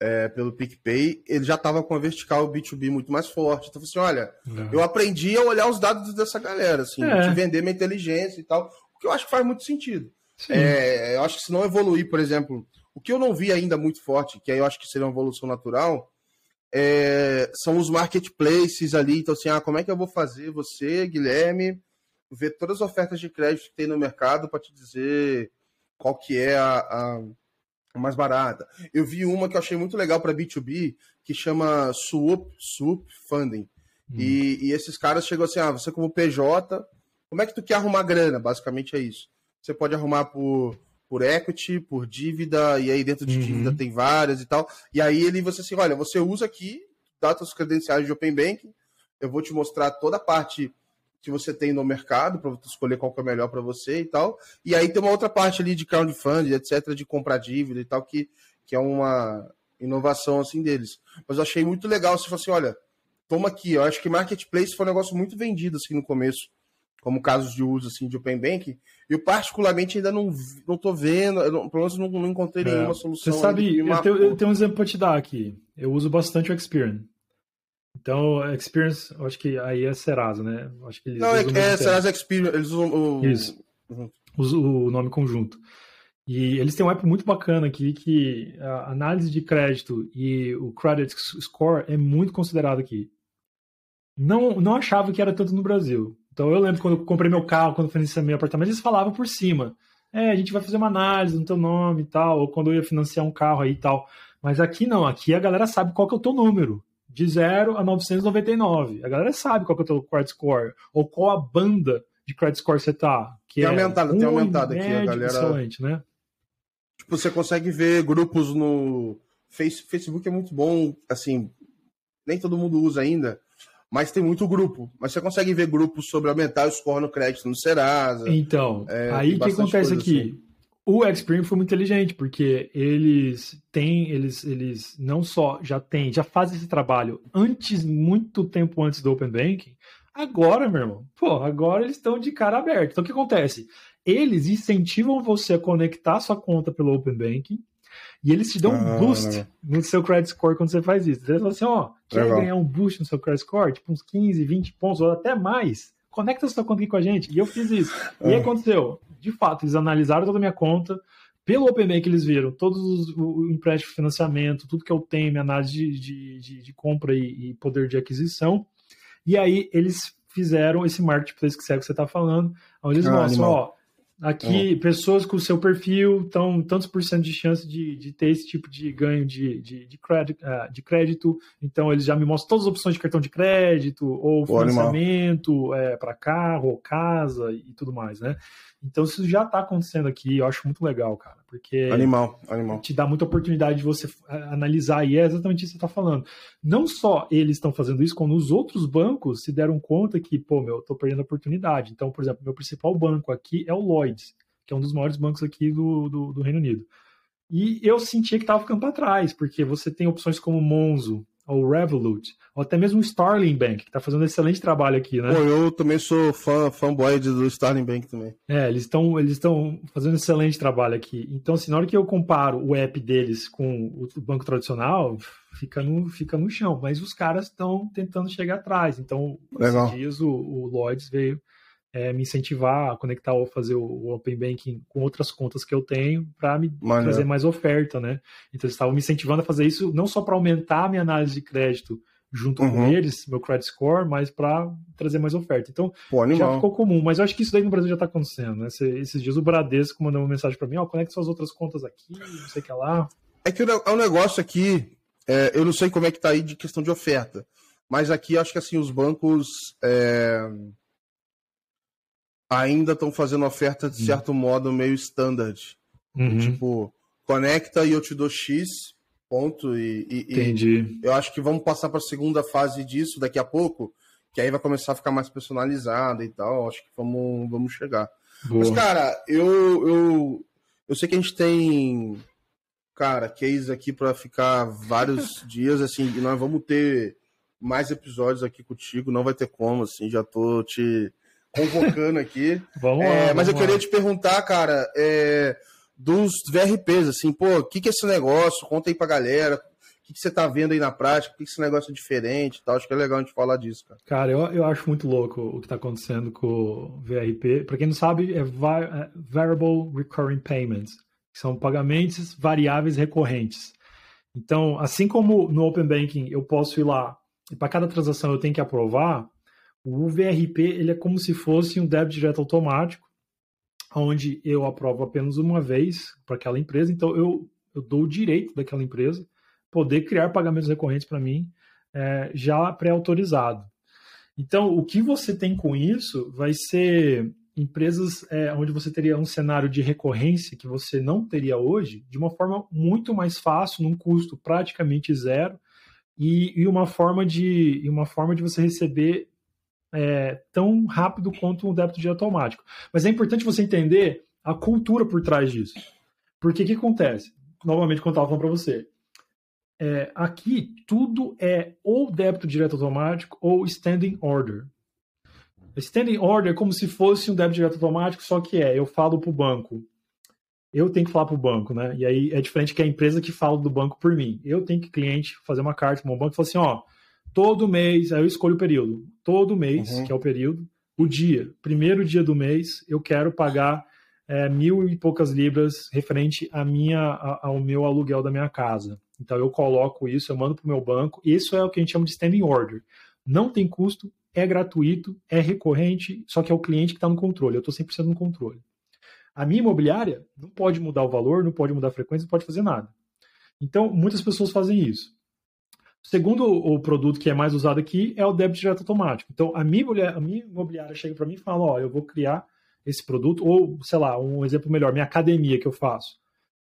é, pelo PicPay, ele já estava com a vertical B2B muito mais forte. Então, assim, olha, uhum. eu aprendi a olhar os dados dessa galera, assim, é. de vender minha inteligência e tal, o que eu acho que faz muito sentido. É, eu acho que se não evoluir, por exemplo, o que eu não vi ainda muito forte, que aí eu acho que seria uma evolução natural, é, são os marketplaces ali. Então, assim, ah, como é que eu vou fazer você, Guilherme, ver todas as ofertas de crédito que tem no mercado para te dizer qual que é a, a, a, mais barata. Eu vi uma que eu achei muito legal para B2B, que chama Swoop, Swoop Funding. Hum. E, e, esses caras chegam assim, ah, você como PJ, como é que tu quer arrumar grana? Basicamente é isso. Você pode arrumar por, por equity, por dívida, e aí dentro de uhum. dívida tem várias e tal. E aí ele, você assim, olha, você usa aqui, dá suas credenciais de Open Banking, eu vou te mostrar toda a parte que você tem no mercado para você escolher qual que é melhor para você e tal. E aí tem uma outra parte ali de crowdfunding, etc, de comprar dívida e tal que, que é uma inovação assim deles. Mas eu achei muito legal se fosse, assim, olha, toma aqui, eu acho que marketplace foi um negócio muito vendido assim no começo, como casos de uso assim de open banking. Eu particularmente ainda não não tô vendo, não, pelo menos não, não encontrei é. nenhuma solução. Você sabe, eu tenho, eu tenho um exemplo para te dar aqui. Eu uso bastante o Experian. Então, Experience, acho que aí é Serasa, né? Acho que eles Não, é, é Serasa Experience, eles usam o... Isso, uhum. o nome conjunto. E eles têm um app muito bacana aqui que a análise de crédito e o credit score é muito considerado aqui. Não, não achava que era tanto no Brasil. Então eu lembro quando eu comprei meu carro, quando financiei meu apartamento, eles falavam por cima. É, a gente vai fazer uma análise no teu nome e tal, ou quando eu ia financiar um carro aí e tal. Mas aqui não, aqui a galera sabe qual que é o teu número de 0 a 999. A galera sabe qual que é o teu credit score, ou qual a banda de credit score você tá. Que tem é aumentado, tem aumentado aqui, a galera. Excelente, né? Tipo, você consegue ver grupos no Facebook é muito bom, assim, nem todo mundo usa ainda, mas tem muito grupo. Mas você consegue ver grupos sobre aumentar o score no crédito no Serasa. Então, é, aí o que acontece aqui? Assim. O Experian foi muito inteligente, porque eles têm, eles, eles não só já têm, já fazem esse trabalho antes, muito tempo antes do Open Banking, agora, meu irmão, pô, agora eles estão de cara aberta. Então o que acontece? Eles incentivam você a conectar sua conta pelo Open Banking e eles te dão ah, um boost no seu credit score quando você faz isso. Eles falam assim, ó, quer legal. ganhar um boost no seu credit score? Tipo uns 15, 20 pontos ou até mais? Conecta sua conta aqui com a gente. E eu fiz isso. E ah. aconteceu? De fato, eles analisaram toda a minha conta, pelo Open Bank eles viram todos os, o empréstimo, financiamento, tudo que eu tenho, minha análise de, de, de, de compra e, e, poder de aquisição, e aí eles fizeram esse marketplace que você está falando, onde eles ah, mostram, animal. ó, Aqui, é. pessoas com o seu perfil estão tantos por cento de chance de, de ter esse tipo de ganho de, de, de, crédito, uh, de crédito. Então, eles já me mostram todas as opções de cartão de crédito, ou financiamento é, para carro, ou casa e tudo mais, né? Então, isso já está acontecendo aqui, eu acho muito legal, cara, porque animal, animal. te dá muita oportunidade de você analisar, e é exatamente isso que você está falando. Não só eles estão fazendo isso, como os outros bancos se deram conta que, pô, meu, eu estou perdendo a oportunidade. Então, por exemplo, meu principal banco aqui é o Lloyds, que é um dos maiores bancos aqui do, do, do Reino Unido. E eu sentia que estava ficando para trás, porque você tem opções como Monzo, ou Revolut, ou até mesmo o Starling Bank, que está fazendo um excelente trabalho aqui, né? Pô, eu também sou fã, fanboy do Starling Bank também. É, eles estão eles fazendo um excelente trabalho aqui. Então, assim, na hora que eu comparo o app deles com o banco tradicional, fica no, fica no chão. Mas os caras estão tentando chegar atrás. Então, Legal. esses dias o, o Lloyds veio é, me incentivar a conectar ou fazer o, Open Banking com outras contas que eu tenho para me Mano. trazer mais oferta, né? Então eles estavam me incentivando a fazer isso não só para aumentar a minha análise de crédito junto uhum. com eles, meu credit score, mas para trazer mais oferta. Então Pô, já ficou comum, mas eu acho que isso daí no Brasil já está acontecendo, né? Esses dias o Bradesco mandou uma mensagem para mim, ó, oh, conecta suas outras contas aqui, não sei o que lá. É que é um negócio aqui, é, eu não sei como é que tá aí de questão de oferta, mas aqui acho que assim os bancos é ainda estão fazendo oferta de hum. certo modo meio standard. Uhum. Tipo, conecta e eu te dou X, ponto. E, e, Entendi. E eu acho que vamos passar para a segunda fase disso daqui a pouco, que aí vai começar a ficar mais personalizada e tal. Acho que vamos, vamos chegar. Boa. Mas, cara, eu, eu, eu sei que a gente tem, cara, case aqui para ficar vários dias, assim, e nós vamos ter mais episódios aqui contigo, não vai ter como, assim, já tô te convocando aqui. vamos lá, é, mas vamos eu queria te perguntar, cara, é, dos VRPs, assim, pô, o que, que é esse negócio? Conta aí pra galera. O que, que você tá vendo aí na prática? O que, que esse negócio é diferente tal? Acho que é legal a gente falar disso, cara. Cara, eu, eu acho muito louco o que tá acontecendo com o VRP. Pra quem não sabe, é, é Variable Recurring Payments, que são pagamentos variáveis recorrentes. Então, assim como no Open Banking eu posso ir lá e para cada transação eu tenho que aprovar, o VRP ele é como se fosse um débito direto automático, onde eu aprovo apenas uma vez para aquela empresa, então eu, eu dou o direito daquela empresa poder criar pagamentos recorrentes para mim é, já pré-autorizado. Então, o que você tem com isso vai ser empresas é, onde você teria um cenário de recorrência que você não teria hoje, de uma forma muito mais fácil, num custo praticamente zero, e, e uma forma de uma forma de você receber é, tão rápido quanto um débito de automático. Mas é importante você entender a cultura por trás disso. Porque o que acontece? Novamente, quando eu estava falando para você, é, aqui tudo é ou débito direto automático ou standing order. Standing order é como se fosse um débito direto automático, só que é, eu falo para o banco, eu tenho que falar para o banco, né? E aí é diferente que a empresa que fala do banco por mim. Eu tenho que cliente fazer uma carta para o banco e falar assim, ó, todo mês, aí eu escolho o período. Todo mês, uhum. que é o período, o dia, primeiro dia do mês, eu quero pagar é, mil e poucas libras referente a minha, a, ao meu aluguel da minha casa. Então eu coloco isso, eu mando para o meu banco. Isso é o que a gente chama de standing order. Não tem custo, é gratuito, é recorrente, só que é o cliente que está no controle. Eu estou 100% no controle. A minha imobiliária não pode mudar o valor, não pode mudar a frequência, não pode fazer nada. Então, muitas pessoas fazem isso. Segundo o produto que é mais usado aqui é o débito direto automático. Então, a minha, a minha imobiliária chega para mim e fala: Ó, eu vou criar esse produto, ou sei lá, um exemplo melhor, minha academia que eu faço.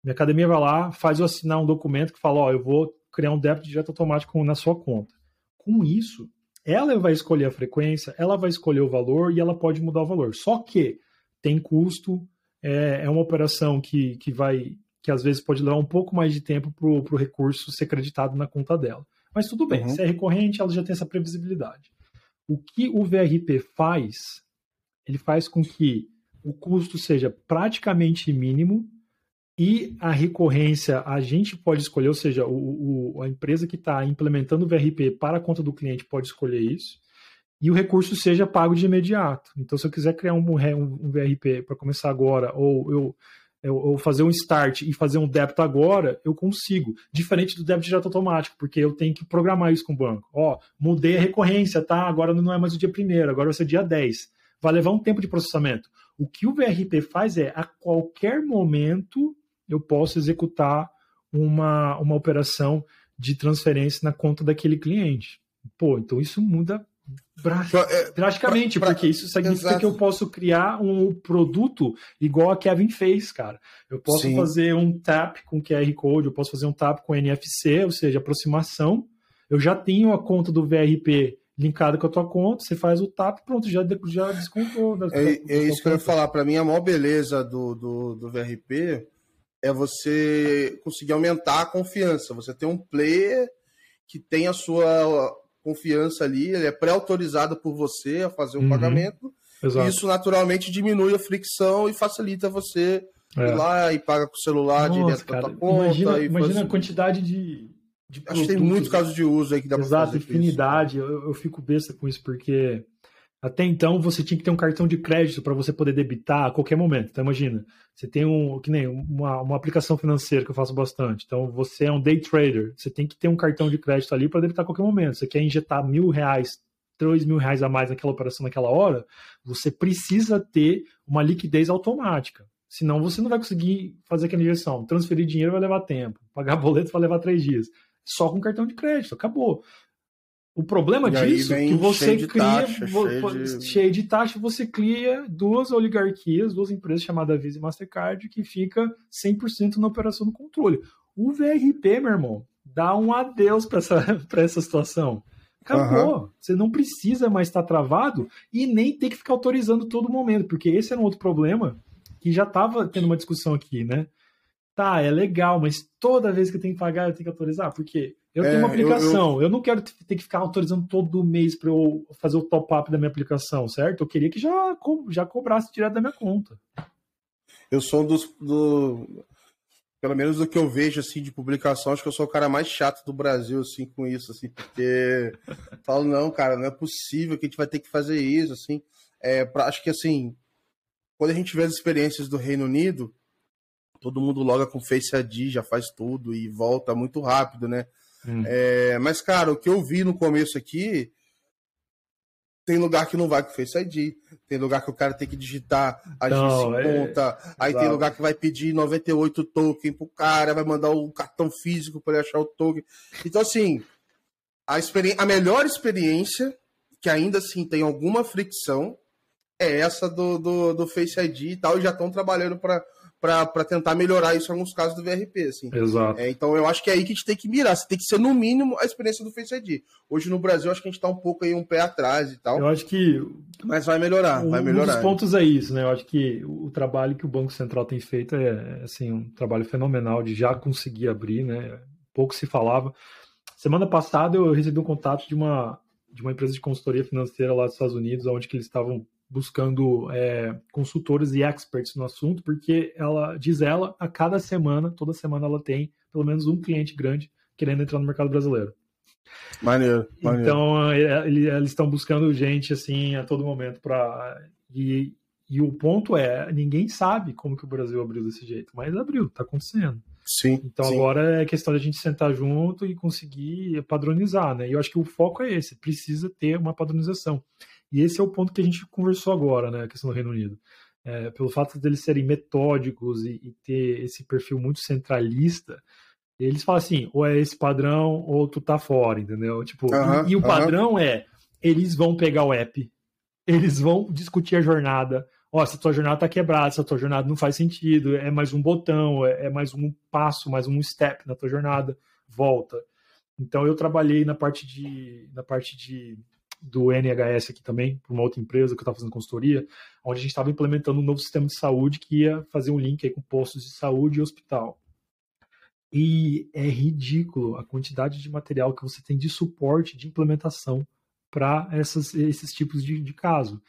Minha academia vai lá, faz eu assinar um documento que fala: Ó, eu vou criar um débito direto automático na sua conta. Com isso, ela vai escolher a frequência, ela vai escolher o valor e ela pode mudar o valor. Só que tem custo, é, é uma operação que, que vai que às vezes pode levar um pouco mais de tempo para o recurso ser creditado na conta dela. Mas tudo bem, uhum. se é recorrente, ela já tem essa previsibilidade. O que o VRP faz, ele faz com que o custo seja praticamente mínimo e a recorrência a gente pode escolher, ou seja, o, o a empresa que está implementando o VRP para a conta do cliente pode escolher isso, e o recurso seja pago de imediato. Então, se eu quiser criar um, um, um VRP para começar agora, ou eu, eu, eu, fazer um start e fazer um débito agora, eu consigo. Diferente do débito direto automático, porque eu tenho que programar isso com o banco. Ó, mudei a recorrência, tá? Agora não é mais o dia primeiro, agora vai ser dia 10. Vai levar um tempo de processamento. O que o VRP faz é, a qualquer momento, eu posso executar uma, uma operação de transferência na conta daquele cliente. Pô, então isso muda é, drasticamente, pra, pra, porque isso significa exato. que eu posso criar um produto igual a Kevin fez, cara. Eu posso Sim. fazer um tap com QR Code, eu posso fazer um tap com NFC, ou seja, aproximação. Eu já tenho a conta do VRP linkada com a tua conta, você faz o tap, pronto, já, já descontou. é, é isso que eu ia falar. Para mim, a maior beleza do, do, do VRP é você conseguir aumentar a confiança. Você tem um player que tem a sua confiança ali, ele é pré-autorizado por você a fazer o uhum. pagamento. Exato. Isso naturalmente diminui a fricção e facilita você é. ir lá e paga com o celular Nossa, direto cara, da tua conta. Imagina, imagina a quantidade de, de Acho que tem muitos casos de uso aí que dá Exato, pra fazer infinidade. Eu, eu fico besta com isso, porque até então você tinha que ter um cartão de crédito para você poder debitar a qualquer momento. Então imagina, você tem um que nem uma, uma aplicação financeira que eu faço bastante. Então você é um day trader, você tem que ter um cartão de crédito ali para debitar a qualquer momento. Você quer injetar mil reais, três mil reais a mais naquela operação naquela hora, você precisa ter uma liquidez automática. Senão você não vai conseguir fazer aquela injeção. Transferir dinheiro vai levar tempo, pagar boleto vai levar três dias. Só com cartão de crédito, acabou. O problema e disso é que você cria, taxa, cheio, de... cheio de taxa, você cria duas oligarquias, duas empresas chamadas Visa e Mastercard, que fica 100% na operação do controle. O VRP, meu irmão, dá um adeus para essa, essa situação. Acabou. Uhum. Você não precisa mais estar travado e nem ter que ficar autorizando todo momento, porque esse era um outro problema que já estava tendo uma discussão aqui, né? Tá, é legal, mas toda vez que eu tenho que pagar, eu tenho que autorizar, porque eu tenho uma é, aplicação, eu, eu... eu, não quero ter que ficar autorizando todo mês para eu fazer o top-up da minha aplicação, certo? Eu queria que já, já cobrasse direto da minha conta. Eu sou um dos. Do... Pelo menos do que eu vejo assim de publicação, acho que eu sou o cara mais chato do Brasil, assim, com isso, assim, porque falo, não, cara, não é possível que a gente vai ter que fazer isso, assim. É, pra, acho que assim, quando a gente vê as experiências do Reino Unido, todo mundo loga com Face ID, já faz tudo e volta muito rápido, né? Hum. É, mas, cara, o que eu vi no começo aqui, tem lugar que não vai com Face ID, tem lugar que o cara tem que digitar a não, é... conta, aí Exato. tem lugar que vai pedir 98 token pro cara, vai mandar o cartão físico para ele achar o token. Então, assim, a, experi... a melhor experiência, que ainda assim tem alguma fricção, é essa do, do, do Face ID e tal, e já estão trabalhando para para tentar melhorar isso em alguns casos do VRP, assim. Exato. É, então eu acho que é aí que a gente tem que mirar. Você tem que ser, no mínimo, a experiência do Face ID. Hoje no Brasil, acho que a gente está um pouco aí um pé atrás e tal. Eu acho que. Mas vai melhorar, um, vai melhorar. Um dos pontos é isso, né? Eu acho que o trabalho que o Banco Central tem feito é assim, um trabalho fenomenal de já conseguir abrir, né? Pouco se falava. Semana passada eu recebi um contato de uma, de uma empresa de consultoria financeira lá dos Estados Unidos, onde que eles estavam buscando é, consultores e experts no assunto, porque ela diz ela, a cada semana, toda semana ela tem pelo menos um cliente grande querendo entrar no mercado brasileiro. Maneiro, maneiro. Então é, eles estão buscando gente assim a todo momento para e, e o ponto é ninguém sabe como que o Brasil abriu desse jeito, mas abriu, está acontecendo. Sim. Então sim. agora é questão de a gente sentar junto e conseguir padronizar, né? E eu acho que o foco é esse, precisa ter uma padronização. E esse é o ponto que a gente conversou agora, né, a questão do Reino Unido. É, pelo fato deles serem metódicos e, e, ter esse perfil muito centralista, eles falam assim, ou é esse padrão ou tu tá fora, entendeu? Tipo, e, e, o padrão é, eles vão pegar o app, eles vão discutir a jornada, ó, se a tua jornada tá quebrada, se a tua jornada não faz sentido, é mais um botão, é, é mais um passo, mais um step na tua jornada, volta. Então eu trabalhei na parte de na parte de do NHS aqui também, para uma outra empresa que eu estava fazendo consultoria, onde a gente estava implementando um novo sistema de saúde que ia fazer um link aí com postos de saúde e hospital. E é ridículo a quantidade de material que você tem de suporte de implementação para esses tipos de, de caso.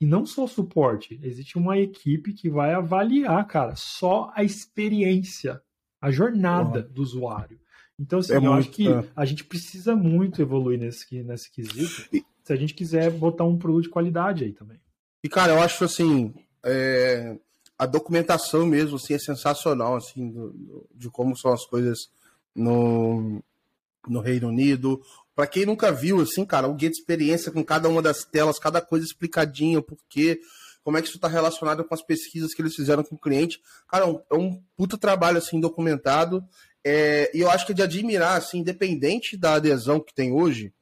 E não só suporte, existe uma equipe que vai avaliar, cara, só a experiência, a jornada uhum. do usuário. Então, assim, é eu muito, acho que é. a gente precisa muito evoluir nesse, nesse quesito. E, se a gente quiser botar um produto de qualidade aí também. E, cara, eu acho assim, é, a documentação mesmo assim, é sensacional, assim, do, do, de como são as coisas no, no Reino Unido. Para quem nunca viu, assim, cara, o guia de experiência com cada uma das telas, cada coisa explicadinha, por quê, como é que isso está relacionado com as pesquisas que eles fizeram com o cliente. Cara, é um, é um puta trabalho, assim, documentado. É, e eu acho que é de admirar, assim, independente da adesão que tem hoje,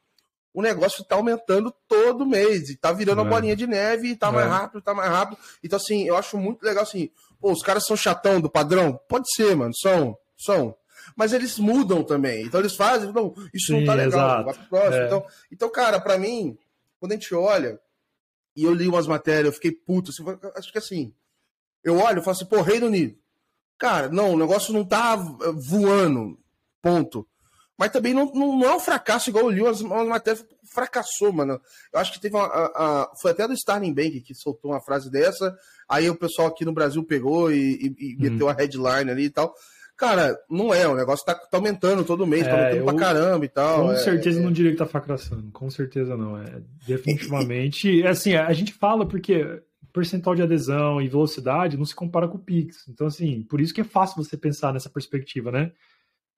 o negócio está aumentando todo mês e tá virando é. uma bolinha de neve e tá é. mais rápido, tá mais rápido. Então, assim, eu acho muito legal assim. Pô, os caras são chatão do padrão? Pode ser, mano, são, são. Mas eles mudam também. Então eles fazem, não, isso Sim, não tá legal, vai pro próximo. É. Então, então, cara, para mim, quando a gente olha, e eu li umas matérias, eu fiquei puto, assim, acho que assim, eu olho e falo assim, pô, Reino Unido. Cara, não, o negócio não tá voando, ponto. Mas também não, não, não é um fracasso igual o Lyon, as, as matérias fracassou, mano. Eu acho que teve uma. A, a, foi até do Starling Bank que soltou uma frase dessa. Aí o pessoal aqui no Brasil pegou e, e, e hum. meteu a headline ali e tal. Cara, não é, o negócio tá, tá aumentando todo mês, tá é, tá aumentando eu, pra caramba e tal. Com é, certeza é... não diria que tá fracassando, com certeza não. É definitivamente. assim, a gente fala porque percentual de adesão e velocidade não se compara com o Pix. Então, assim, por isso que é fácil você pensar nessa perspectiva, né?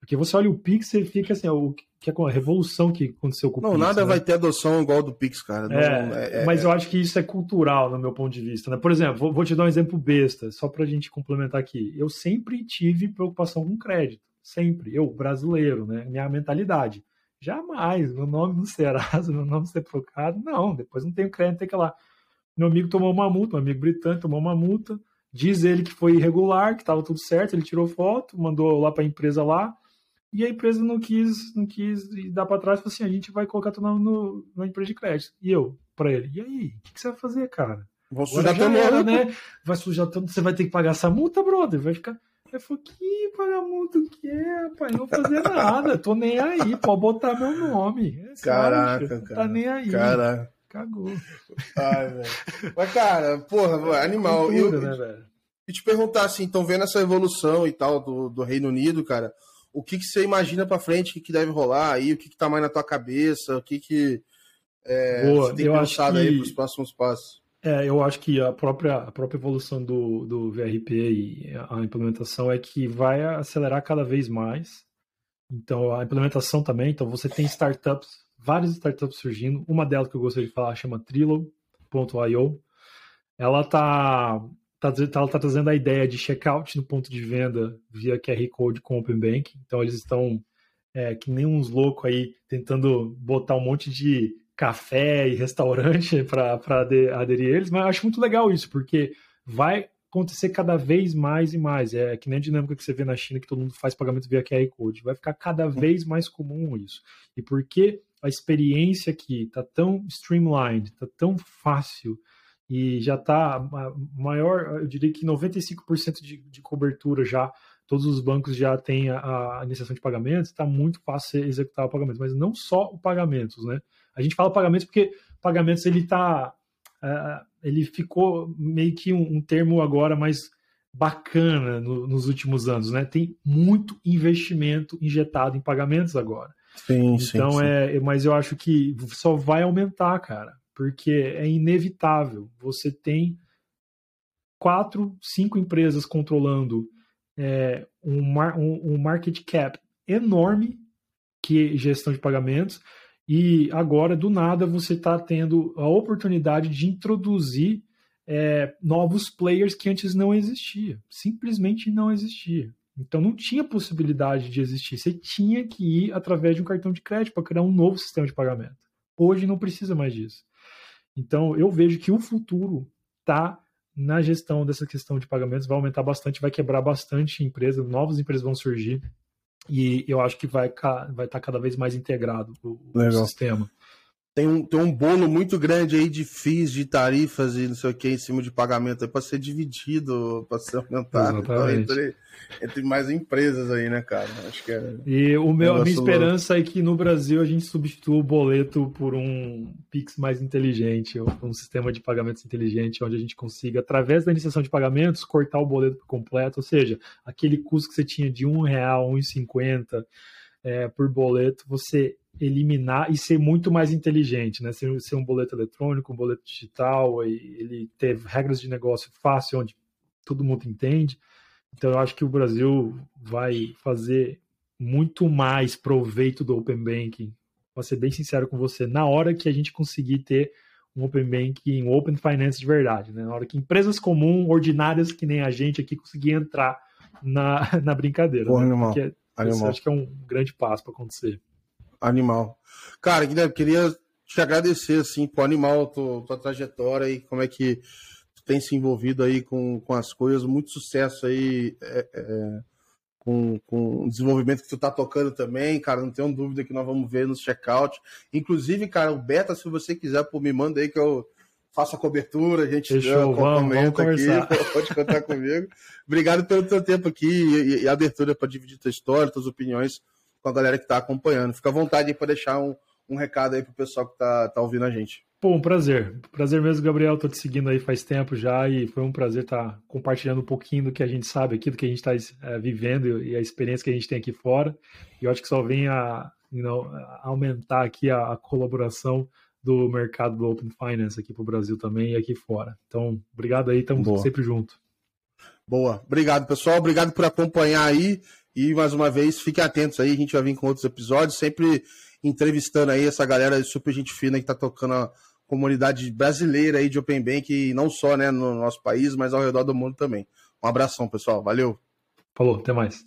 Porque você olha o Pix e fica assim, o que é a revolução que aconteceu com o não, Pix. Não, nada né? vai ter adoção igual do Pix, cara. Não, é, é, mas é... eu acho que isso é cultural, no meu ponto de vista. Né? Por exemplo, vou, vou te dar um exemplo besta, só para a gente complementar aqui. Eu sempre tive preocupação com crédito. Sempre. Eu, brasileiro, né? Minha mentalidade. Jamais, meu nome no Serasa, meu nome ser trocado. Não, depois não tenho crédito, tem que ir lá. Meu amigo tomou uma multa, meu amigo britânico tomou uma multa. Diz ele que foi irregular, que estava tudo certo, ele tirou foto, mandou lá para a empresa lá e a empresa não quis, não quis dar para trás, falou assim: a gente vai colocar teu nome no, na empresa de crédito. E eu, para ele, e aí, o que, que, você vai fazer, cara? Vou sujar teu nome. né? Vai sujar tanto, você vai ter que pagar essa multa, brother. Vai ficar. Eu falei, que pagar multa o que é, rapaz? Não vou fazer nada, tô nem aí, pode botar meu nome. É Caraca, cara. Tá nem aí. Caraca. Cagou. Ai, velho. Mas, cara, porra, animal. Cultura, eu, né, velho? E te perguntar assim, estão vendo essa evolução e tal do, do Reino Unido, cara? O que, que você imagina para frente, o que, que deve rolar aí, o que, que tá mais na tua cabeça, o que, que é, Boa, você tem pensado aí para os próximos passos? É, eu acho que a própria, a própria evolução do, do VRP e a implementação é que vai acelerar cada vez mais. Então, a implementação também. Então, você tem startups, várias startups surgindo. Uma delas que eu gostaria de falar chama Trilo.io. Ela está tá, tá, tá trazendo a ideia de checkout no ponto de venda via QR Code com Open Bank. Então, eles estão é, que nem uns loucos aí tentando botar um monte de café e restaurante para aderir eles, mas eu acho muito legal isso, porque vai acontecer cada vez mais e mais. É que nem a dinâmica que você vê na China, que todo mundo faz pagamento via QR Code. Vai ficar cada vez mais comum isso. E porque a experiência aqui está tão streamlined, está tão fácil e já está maior, eu diria que 95% de, de cobertura já todos os bancos já têm a, a iniciação de pagamentos, está muito fácil executar o pagamento, mas não só o pagamentos, né? A gente fala pagamentos porque pagamentos ele tá, uh, ele ficou meio que um, um termo agora mais bacana no, nos últimos anos, né? Tem muito investimento injetado em pagamentos agora. Sim, então sim, é, mas eu acho que só vai aumentar, cara, porque é inevitável. Você tem quatro, cinco empresas controlando é, um, um, um market cap enorme que gestão de pagamentos e agora, do nada, você está tendo a oportunidade de introduzir é, novos players que antes não existia. Simplesmente não existia. Então não tinha possibilidade de existir. Você tinha que ir através de um cartão de crédito para criar um novo sistema de pagamento. Hoje não precisa mais disso. Então eu vejo que o futuro está na gestão dessa questão de pagamentos, vai aumentar bastante, vai quebrar bastante empresa, novas empresas vão surgir. E eu acho que vai vai estar tá cada vez mais integrado o, o sistema. Tem um, tem um bolo muito grande aí de FIIs, de tarifas e não sei o que em cima de pagamento para ser dividido, para ser aumentado então, entre, entre, mais empresas aí, né, cara? Acho que é. E o meu, a minha esperança é que no Brasil a gente substitua o boleto por um Pix mais inteligente, um sistema de pagamentos inteligente, onde a gente consiga, através da iniciação de pagamentos, cortar o boleto por completo, ou seja, aquele custo que você tinha de um real, um e cinquenta é, por boleto, você eliminar e ser muito mais inteligente, né? Ser, ser um boleto eletrônico, um boleto digital, ele ter regras de negócio fácil, onde todo mundo entende. Então eu acho que o Brasil vai fazer muito mais proveito do Open Banking. Vou ser bem sincero com você, na hora que a gente conseguir ter um Open Banking, um Open Finance de verdade, né? Na hora que empresas comuns, ordinárias que nem a gente aqui conseguir entrar na, na brincadeira. Pô, né? animal. Porque animal. acho que é um grande passo para acontecer. Animal. Cara, Guilherme, queria te agradecer, assim, pro animal, tua, tua trajetória e como é que tu tem se envolvido aí com, com as coisas. Muito sucesso aí é, é, com, com o desenvolvimento que tu tá tocando também, cara. Não tenho dúvida que nós vamos ver no checkout. Inclusive, cara, o beta, se você quiser, pô, me manda aí que eu faço a cobertura, a gente Fechou, vamos, vamos aqui, pode contar comigo. Obrigado pelo teu tempo aqui e, e a abertura para dividir tua história, tuas opiniões com a galera que está acompanhando. Fica à vontade aí para deixar um, um recado aí pro pessoal que está tá ouvindo a gente. Pô, um prazer. Prazer mesmo, Gabriel. Tô te seguindo aí faz tempo já e foi um prazer estar tá compartilhando um pouquinho do que a gente sabe aqui, do que a gente está é, vivendo e a experiência que a gente tem aqui fora. E eu acho que só vem a, you know, a aumentar aqui a, a, colaboração do mercado do Open Finance aqui para o Brasil também e aqui fora. Então, obrigado aí, estamos sempre junto. Boa. Obrigado, pessoal. Obrigado por acompanhar aí. E mais uma vez, fiquem atentos aí, a gente vai vir com outros episódios, sempre entrevistando aí essa galera super gente fina que tá tocando a comunidade brasileira aí de Open Bank, não só né, no nosso país, mas ao redor do mundo também. Um abração, pessoal. Valeu. Falou, até mais.